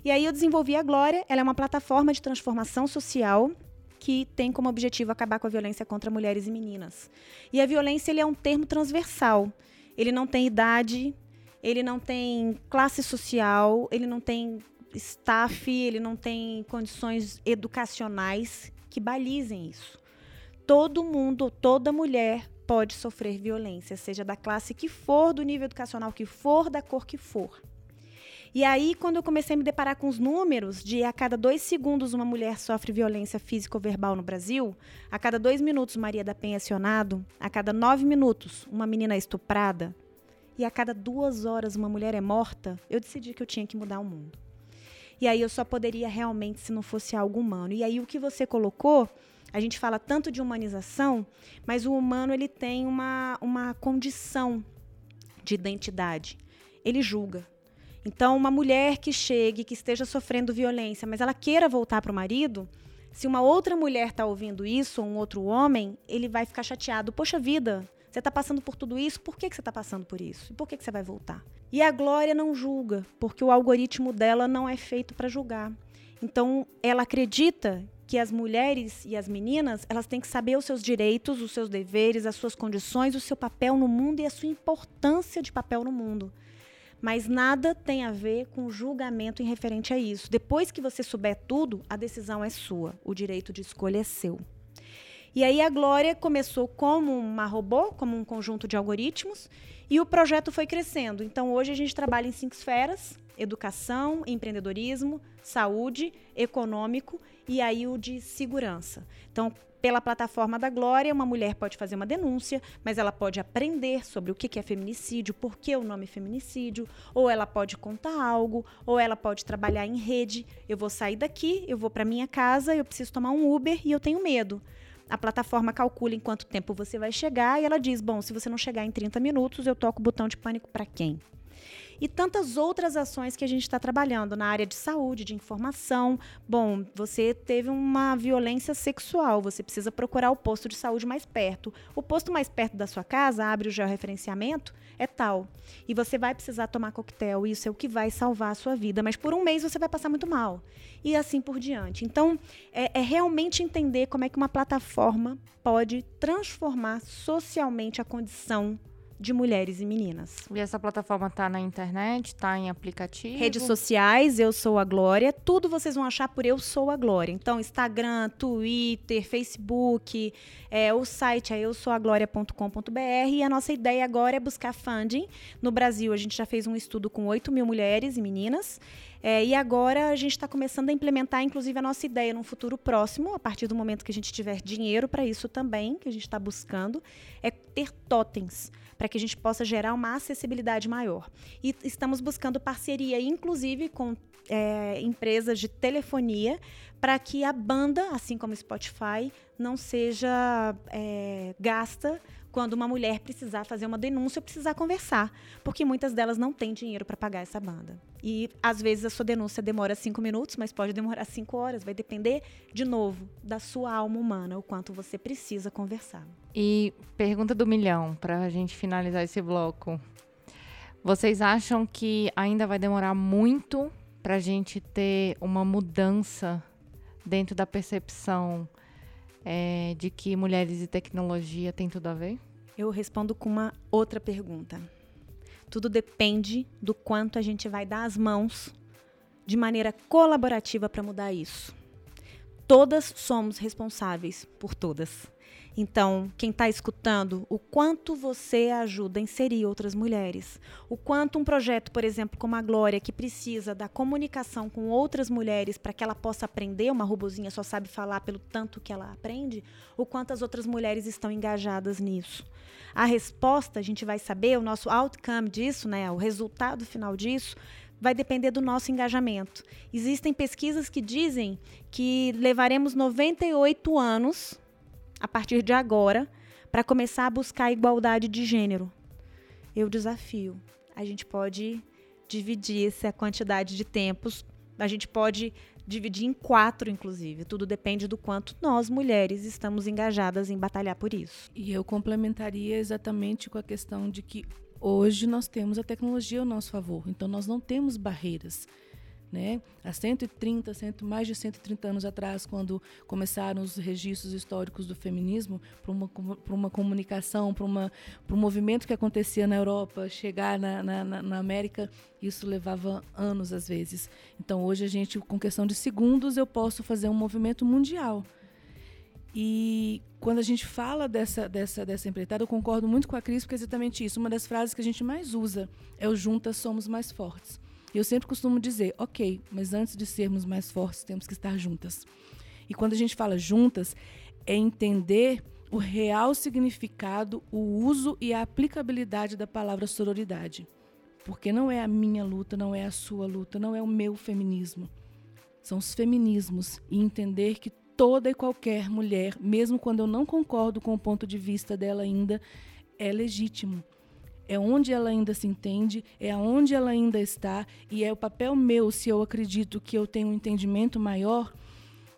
E aí eu desenvolvi a Glória, ela é uma plataforma de transformação social que tem como objetivo acabar com a violência contra mulheres e meninas. E a violência ele é um termo transversal. Ele não tem idade, ele não tem classe social, ele não tem staff, ele não tem condições educacionais que balizem isso. Todo mundo, toda mulher pode sofrer violência, seja da classe que for, do nível educacional que for, da cor que for. E aí, quando eu comecei a me deparar com os números de a cada dois segundos uma mulher sofre violência física ou verbal no Brasil, a cada dois minutos Maria da Penha é acionado, a cada nove minutos uma menina é estuprada, e a cada duas horas uma mulher é morta, eu decidi que eu tinha que mudar o mundo. E aí eu só poderia realmente se não fosse algo humano. E aí o que você colocou, a gente fala tanto de humanização, mas o humano ele tem uma, uma condição de identidade. Ele julga, então, uma mulher que chegue, que esteja sofrendo violência, mas ela queira voltar para o marido, se uma outra mulher está ouvindo isso, ou um outro homem, ele vai ficar chateado. Poxa vida, você está passando por tudo isso, por que, que você está passando por isso? E por que, que você vai voltar? E a Glória não julga, porque o algoritmo dela não é feito para julgar. Então, ela acredita que as mulheres e as meninas, elas têm que saber os seus direitos, os seus deveres, as suas condições, o seu papel no mundo e a sua importância de papel no mundo. Mas nada tem a ver com julgamento em referente a isso. Depois que você souber tudo, a decisão é sua, o direito de escolha é seu. E aí a Glória começou como uma robô, como um conjunto de algoritmos, e o projeto foi crescendo. Então hoje a gente trabalha em cinco esferas: educação, empreendedorismo, saúde, econômico e aí o de segurança. Então, pela plataforma da Glória, uma mulher pode fazer uma denúncia, mas ela pode aprender sobre o que é feminicídio, por que o nome feminicídio, ou ela pode contar algo, ou ela pode trabalhar em rede. Eu vou sair daqui, eu vou para minha casa, eu preciso tomar um Uber e eu tenho medo. A plataforma calcula em quanto tempo você vai chegar e ela diz: bom, se você não chegar em 30 minutos, eu toco o botão de pânico para quem? E tantas outras ações que a gente está trabalhando na área de saúde, de informação. Bom, você teve uma violência sexual, você precisa procurar o posto de saúde mais perto. O posto mais perto da sua casa abre o georreferenciamento, é tal. E você vai precisar tomar coquetel, isso é o que vai salvar a sua vida. Mas por um mês você vai passar muito mal. E assim por diante. Então, é, é realmente entender como é que uma plataforma pode transformar socialmente a condição de mulheres e meninas. E essa plataforma está na internet, está em aplicativo? Redes sociais, Eu Sou a Glória. Tudo vocês vão achar por Eu Sou a Glória. Então, Instagram, Twitter, Facebook, é, o site é eusouaglória.com.br e a nossa ideia agora é buscar funding. No Brasil, a gente já fez um estudo com 8 mil mulheres e meninas. É, e agora a gente está começando a implementar, inclusive, a nossa ideia num futuro próximo, a partir do momento que a gente tiver dinheiro para isso também, que a gente está buscando, é ter totens para que a gente possa gerar uma acessibilidade maior. E estamos buscando parceria, inclusive, com é, empresas de telefonia, para que a banda, assim como o Spotify, não seja é, gasta quando uma mulher precisar fazer uma denúncia ou precisar conversar, porque muitas delas não têm dinheiro para pagar essa banda. E às vezes a sua denúncia demora cinco minutos, mas pode demorar cinco horas. Vai depender, de novo, da sua alma humana, o quanto você precisa conversar. E pergunta do milhão, para a gente finalizar esse bloco. Vocês acham que ainda vai demorar muito para a gente ter uma mudança dentro da percepção é, de que mulheres e tecnologia têm tudo a ver? Eu respondo com uma outra pergunta. Tudo depende do quanto a gente vai dar as mãos de maneira colaborativa para mudar isso. Todas somos responsáveis por todas. Então, quem está escutando, o quanto você ajuda a inserir outras mulheres, o quanto um projeto, por exemplo, como a Glória, que precisa da comunicação com outras mulheres para que ela possa aprender, uma robozinha só sabe falar pelo tanto que ela aprende, o quanto as outras mulheres estão engajadas nisso. A resposta, a gente vai saber, o nosso outcome disso, né, o resultado final disso, vai depender do nosso engajamento. Existem pesquisas que dizem que levaremos 98 anos a partir de agora, para começar a buscar a igualdade de gênero. Eu desafio. A gente pode dividir essa quantidade de tempos, a gente pode dividir em quatro, inclusive. Tudo depende do quanto nós, mulheres, estamos engajadas em batalhar por isso. E eu complementaria exatamente com a questão de que hoje nós temos a tecnologia ao nosso favor, então nós não temos barreiras. Né? Há 130, cento, mais de 130 anos atrás, quando começaram os registros históricos do feminismo, para uma, uma comunicação, para um movimento que acontecia na Europa, chegar na, na, na, América, isso levava anos às vezes. Então hoje a gente, com questão de segundos, eu posso fazer um movimento mundial. E quando a gente fala dessa, dessa, dessa empreitada, eu concordo muito com a Cris, porque é exatamente isso. Uma das frases que a gente mais usa é o juntas somos mais fortes. Eu sempre costumo dizer, ok, mas antes de sermos mais fortes, temos que estar juntas. E quando a gente fala juntas, é entender o real significado, o uso e a aplicabilidade da palavra sororidade. Porque não é a minha luta, não é a sua luta, não é o meu feminismo. São os feminismos. E entender que toda e qualquer mulher, mesmo quando eu não concordo com o ponto de vista dela ainda, é legítimo é onde ela ainda se entende, é aonde ela ainda está e é o papel meu, se eu acredito que eu tenho um entendimento maior,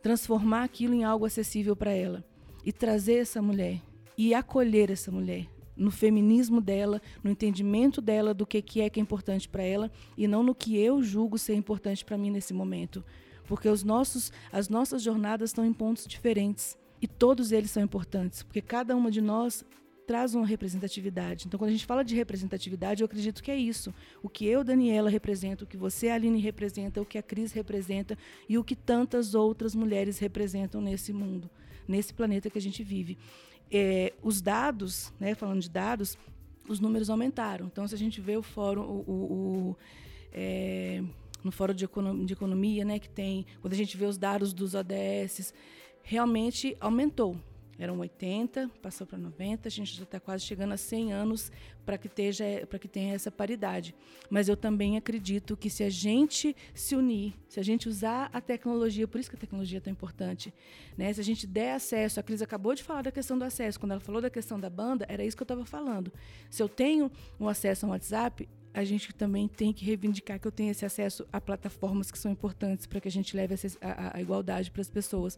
transformar aquilo em algo acessível para ela e trazer essa mulher e acolher essa mulher no feminismo dela, no entendimento dela do que, que é que é importante para ela e não no que eu julgo ser importante para mim nesse momento, porque os nossos, as nossas jornadas estão em pontos diferentes e todos eles são importantes, porque cada uma de nós traz uma representatividade. Então, quando a gente fala de representatividade, eu acredito que é isso. O que eu, Daniela, represento, o que você, Aline, representa, o que a Cris representa e o que tantas outras mulheres representam nesse mundo, nesse planeta que a gente vive. É, os dados, né, falando de dados, os números aumentaram. Então, se a gente vê o fórum, o, o, o é, no fórum de, economia, de economia, né, que tem, quando a gente vê os dados dos ODS, realmente aumentou. Eram 80, passou para 90, a gente já está quase chegando a 100 anos para que, que tenha essa paridade. Mas eu também acredito que se a gente se unir, se a gente usar a tecnologia, por isso que a tecnologia é tão importante, né? se a gente der acesso, a Cris acabou de falar da questão do acesso, quando ela falou da questão da banda, era isso que eu estava falando. Se eu tenho um acesso a um WhatsApp, a gente também tem que reivindicar que eu tenho esse acesso a plataformas que são importantes para que a gente leve a, a igualdade para as pessoas.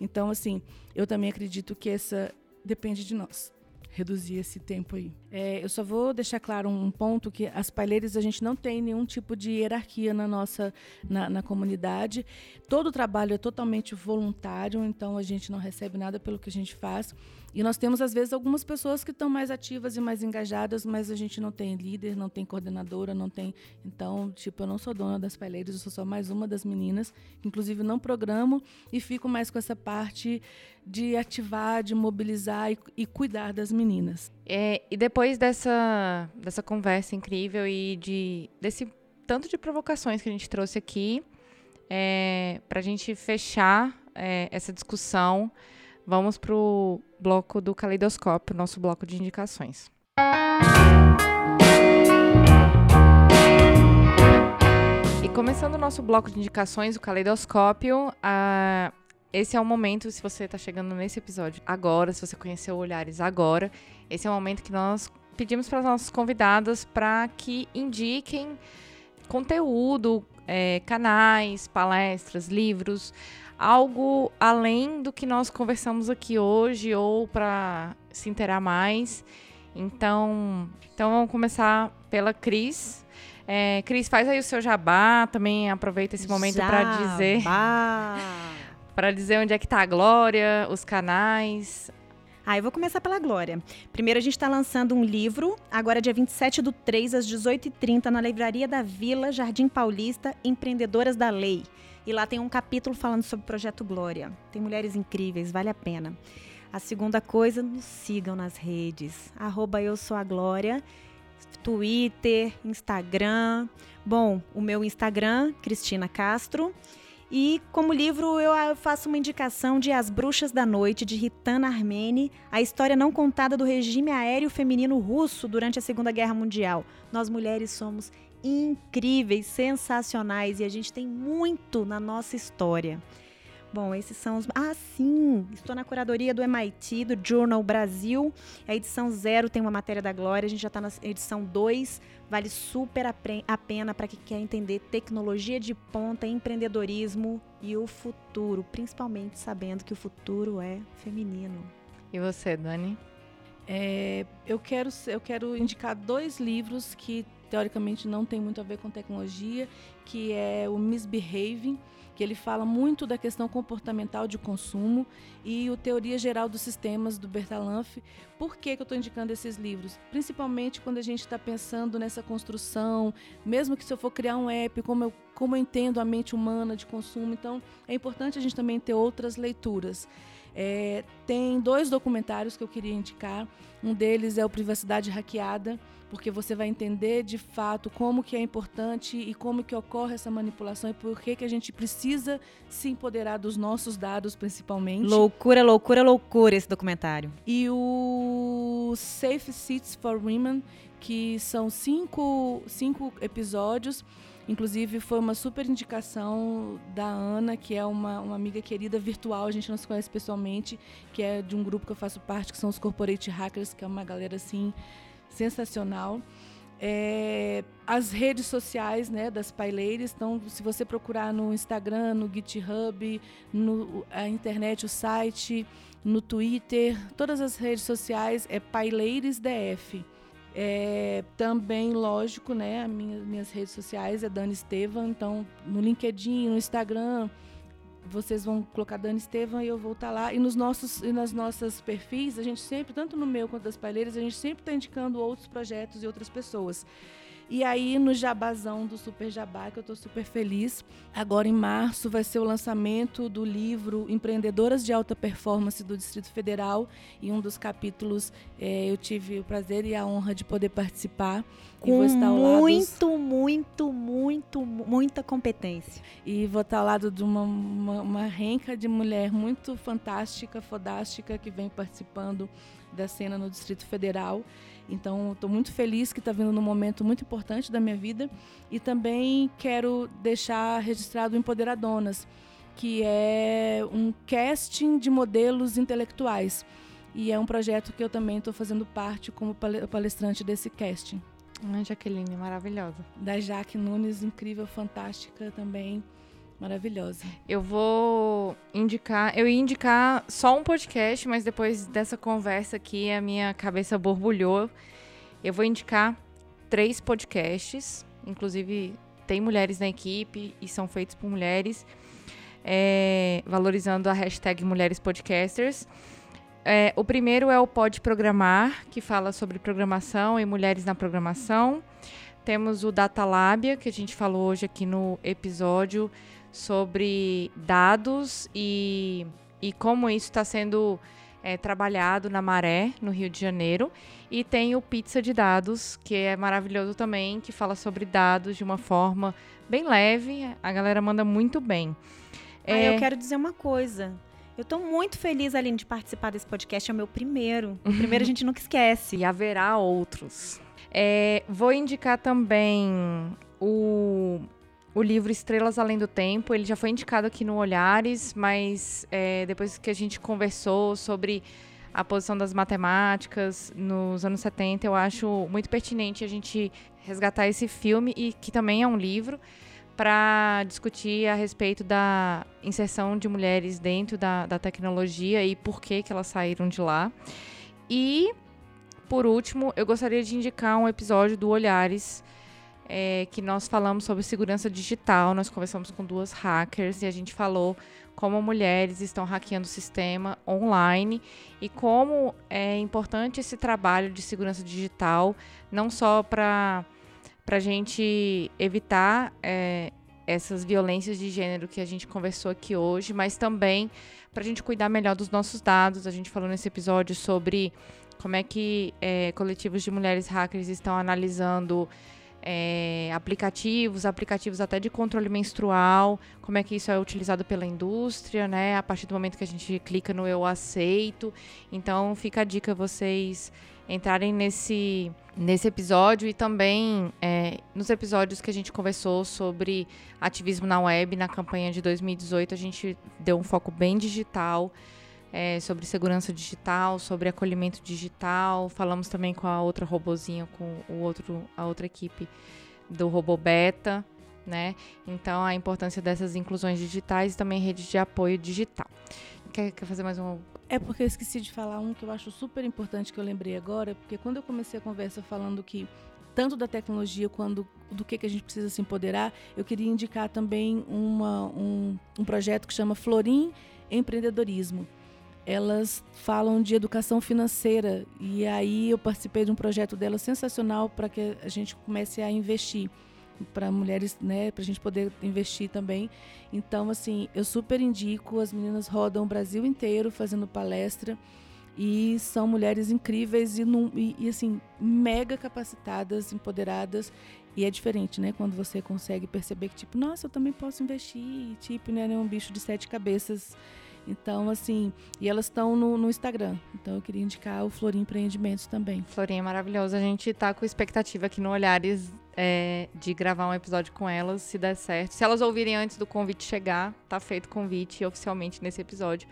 Então, assim, eu também acredito que essa depende de nós. reduzir esse tempo aí. É, eu só vou deixar claro um ponto que as paileiras a gente não tem nenhum tipo de hierarquia na nossa na, na, comunidade. Todo o trabalho é totalmente voluntário, então a gente não recebe nada pelo que a gente faz. E nós temos, às vezes, algumas pessoas que estão mais ativas e mais engajadas, mas a gente não tem líder, não tem coordenadora, não tem. Então, tipo, eu não sou dona das paileiras, eu sou só mais uma das meninas, inclusive não programo e fico mais com essa parte de ativar, de mobilizar e, e cuidar das meninas. É, e depois dessa, dessa conversa incrível e de desse tanto de provocações que a gente trouxe aqui, é, para a gente fechar é, essa discussão. Vamos para o bloco do caleidoscópio, nosso bloco de indicações. E começando o nosso bloco de indicações, o caleidoscópio, uh, esse é o momento, se você está chegando nesse episódio agora, se você conheceu Olhares agora, esse é o momento que nós pedimos para as nossas convidadas para que indiquem conteúdo, é, canais, palestras, livros, algo além do que nós conversamos aqui hoje ou para se inteirar mais. Então, então vamos começar pela Cris. É, Cris, faz aí o seu jabá, também aproveita esse momento para dizer para dizer onde é que está a Glória, os canais. Ah, eu vou começar pela Glória. Primeiro, a gente está lançando um livro, agora dia 27 do 3, às 18h30, na Livraria da Vila, Jardim Paulista, Empreendedoras da Lei. E lá tem um capítulo falando sobre o Projeto Glória. Tem mulheres incríveis, vale a pena. A segunda coisa, nos sigam nas redes. Arroba eu sou a Glória. Twitter, Instagram. Bom, o meu Instagram, Cristina Castro. E como livro eu faço uma indicação de As Bruxas da Noite, de Ritana Armeni, a história não contada do regime aéreo feminino russo durante a Segunda Guerra Mundial. Nós mulheres somos incríveis, sensacionais e a gente tem muito na nossa história. Bom, esses são os. Ah, sim! Estou na curadoria do MIT, do Journal Brasil. A edição zero tem uma matéria da Glória, a gente já está na edição 2. Vale super a pena para quem quer entender tecnologia de ponta, empreendedorismo e o futuro, principalmente sabendo que o futuro é feminino. E você, Dani? É, eu, quero, eu quero indicar dois livros que teoricamente não tem muito a ver com tecnologia, que é o Misbehaving, que ele fala muito da questão comportamental de consumo e o Teoria Geral dos Sistemas do Bertalanffy. Por que, que eu estou indicando esses livros? Principalmente quando a gente está pensando nessa construção, mesmo que se eu for criar um app, como eu, como eu entendo a mente humana de consumo, então é importante a gente também ter outras leituras. É, tem dois documentários que eu queria indicar. Um deles é o Privacidade Hackeada, porque você vai entender de fato como que é importante e como que ocorre essa manipulação e por que que a gente precisa se empoderar dos nossos dados, principalmente. Loucura, loucura, loucura esse documentário. E o Safe Seats for Women, que são cinco, cinco episódios Inclusive, foi uma super indicação da Ana, que é uma, uma amiga querida virtual, a gente não se conhece pessoalmente, que é de um grupo que eu faço parte, que são os Corporate Hackers, que é uma galera assim sensacional. É, as redes sociais né, das paileiras, então se você procurar no Instagram, no GitHub, no, a internet, o site, no Twitter, todas as redes sociais é Paileires DF. É, também, lógico, né, as minhas, minhas redes sociais é Dani Estevam, então no LinkedIn, no Instagram, vocês vão colocar Dani Estevam e eu vou estar tá lá. E nos nossos e nas nossas perfis, a gente sempre, tanto no meu quanto das palheiras, a gente sempre está indicando outros projetos e outras pessoas. E aí, no jabazão do Super Jabá, que eu estou super feliz, agora em março vai ser o lançamento do livro Empreendedoras de Alta Performance do Distrito Federal. E um dos capítulos é, eu tive o prazer e a honra de poder participar. Com muito, muito, muito, muita competência. E vou estar ao lado de uma, uma, uma renca de mulher muito fantástica, fodástica, que vem participando da cena no Distrito Federal. Então, estou muito feliz que está vindo num momento muito importante da minha vida. E também quero deixar registrado o Empoderadonas, que é um casting de modelos intelectuais. E é um projeto que eu também estou fazendo parte como palestrante desse casting. Ai, Jaqueline, maravilhosa. Da Jaque Nunes, incrível, fantástica também. Maravilhosa. Eu vou indicar, eu ia indicar só um podcast, mas depois dessa conversa aqui a minha cabeça borbulhou. Eu vou indicar três podcasts, inclusive tem mulheres na equipe e são feitos por mulheres, é, valorizando a hashtag Mulheres Podcasters. É, o primeiro é o Pode Programar, que fala sobre programação e mulheres na programação. Temos o Data Lábia, que a gente falou hoje aqui no episódio sobre dados e, e como isso está sendo é, trabalhado na Maré, no Rio de Janeiro. E tem o Pizza de Dados, que é maravilhoso também, que fala sobre dados de uma forma bem leve. A galera manda muito bem. É... Ah, eu quero dizer uma coisa. Eu estou muito feliz, Aline, de participar desse podcast. É o meu primeiro. O primeiro a gente nunca esquece. E haverá outros. É, vou indicar também o o livro Estrelas Além do Tempo. Ele já foi indicado aqui no Olhares, mas é, depois que a gente conversou sobre a posição das matemáticas nos anos 70, eu acho muito pertinente a gente resgatar esse filme e que também é um livro para discutir a respeito da inserção de mulheres dentro da, da tecnologia e por que, que elas saíram de lá. E, por último, eu gostaria de indicar um episódio do Olhares é, que nós falamos sobre segurança digital. Nós conversamos com duas hackers e a gente falou como mulheres estão hackeando o sistema online e como é importante esse trabalho de segurança digital, não só para a gente evitar é, essas violências de gênero que a gente conversou aqui hoje, mas também para a gente cuidar melhor dos nossos dados. A gente falou nesse episódio sobre como é que é, coletivos de mulheres hackers estão analisando é, aplicativos, aplicativos até de controle menstrual, como é que isso é utilizado pela indústria, né? A partir do momento que a gente clica no eu aceito. Então fica a dica vocês entrarem nesse, nesse episódio e também é, nos episódios que a gente conversou sobre ativismo na web, na campanha de 2018, a gente deu um foco bem digital é, sobre segurança digital, sobre acolhimento digital. Falamos também com a outra robozinha, com o outro, a outra equipe do Robô Beta, né? Então, a importância dessas inclusões digitais e também redes de apoio digital. Quer, quer fazer mais um? É porque eu esqueci de falar um que eu acho super importante que eu lembrei agora, porque quando eu comecei a conversa falando que tanto da tecnologia quanto do que, que a gente precisa se empoderar, eu queria indicar também uma, um, um projeto que chama Florim Empreendedorismo elas falam de educação financeira e aí eu participei de um projeto dela sensacional para que a gente comece a investir para mulheres, né, para a gente poder investir também. Então, assim, eu super indico. As meninas rodam o Brasil inteiro fazendo palestra e são mulheres incríveis e, num, e, e assim mega capacitadas, empoderadas. E é diferente, né? Quando você consegue perceber que, tipo, nossa, eu também posso investir, tipo, né? É um bicho de sete cabeças então, assim, e elas estão no, no, Instagram. Então, eu queria indicar o Florim Empreendimentos também. Florim é maravilhoso. A gente tá com expectativa aqui no Olhares é, de gravar um episódio com elas, se der certo. Se elas ouvirem antes do convite chegar, tá feito o convite oficialmente nesse episódio.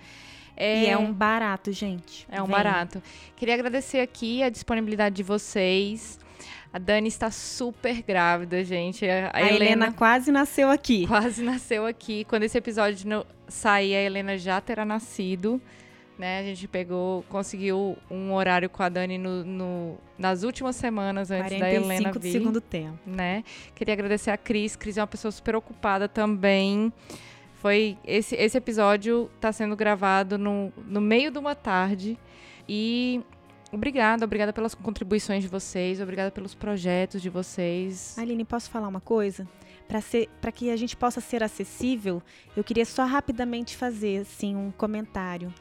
É, e é um barato, gente. É um Vem. barato. Queria agradecer aqui a disponibilidade de vocês. A Dani está super grávida, gente. A, a, Helena, Helena, quase nasceu aqui. Quase nasceu aqui. Quando esse episódio sair, a Helena já terá nascido. Né? A gente pegou, conseguiu um horário com a Dani no, no nas últimas semanas antes da Helena vir. do segundo tempo. Né? Queria agradecer a Cris. Cris é uma pessoa super ocupada também. Foi esse, esse episódio está sendo gravado no, no meio de uma tarde e Obrigada, obrigada pelas contribuições de vocês, obrigada pelos projetos de vocês. Aline, posso falar uma coisa? Para que a gente possa ser acessível, eu queria só rapidamente fazer assim um comentário.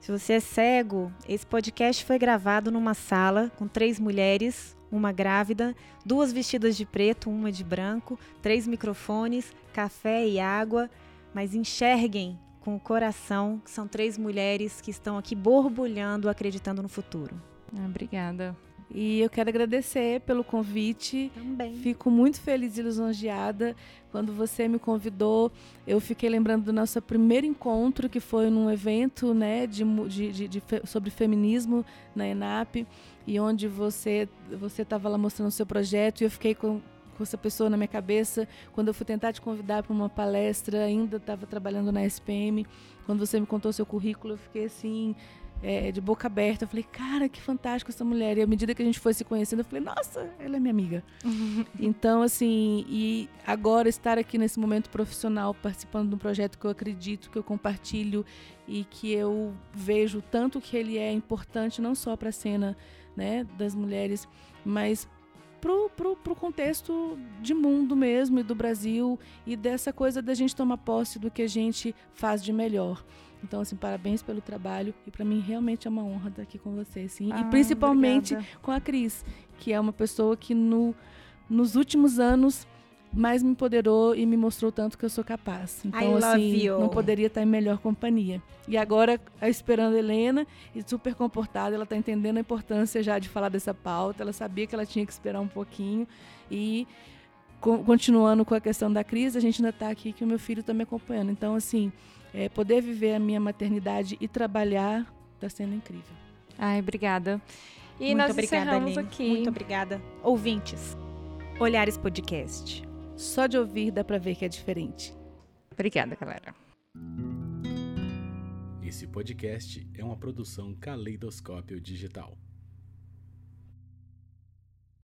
Se você é cego, esse podcast foi gravado numa sala com três mulheres, uma grávida, duas vestidas de preto, uma de branco, três microfones, café e água. Mas enxerguem com o coração, que são três mulheres que estão aqui borbulhando, acreditando no futuro. Ah, obrigada. E eu quero agradecer pelo convite. Também. Fico muito feliz e lisonjeada. Quando você me convidou, eu fiquei lembrando do nosso primeiro encontro, que foi num evento né, de, de, de, de sobre feminismo na ENAP, e onde você você estava lá mostrando o seu projeto, e eu fiquei com, com essa pessoa na minha cabeça. Quando eu fui tentar te convidar para uma palestra, ainda estava trabalhando na SPM. Quando você me contou seu currículo, eu fiquei assim, é, de boca aberta. Eu falei, cara, que fantástico essa mulher. E à medida que a gente foi se conhecendo, eu falei, nossa, ela é minha amiga. então, assim, e agora estar aqui nesse momento profissional, participando de um projeto que eu acredito, que eu compartilho e que eu vejo tanto que ele é importante, não só para a cena né, das mulheres, mas pro, pro, pro contexto de mundo mesmo e do Brasil e dessa coisa da gente tomar posse do que a gente faz de melhor. Então, assim, parabéns pelo trabalho e para mim realmente é uma honra estar aqui com você, assim, ah, e principalmente obrigada. com a Cris, que é uma pessoa que no, nos últimos anos mais me empoderou e me mostrou tanto que eu sou capaz. Então, assim, you. não poderia estar em melhor companhia. E agora, esperando a Helena, e super comportada, ela está entendendo a importância já de falar dessa pauta, ela sabia que ela tinha que esperar um pouquinho e continuando com a questão da crise, a gente ainda está aqui que o meu filho está me acompanhando. Então, assim, é, poder viver a minha maternidade e trabalhar está sendo incrível. Ai, obrigada. E Muito nós obrigada, encerramos Aline. aqui. Muito obrigada. Ouvintes, Olhares Podcast. Só de ouvir dá para ver que é diferente. Obrigada, galera. Esse podcast é uma produção Caleidoscópio Digital.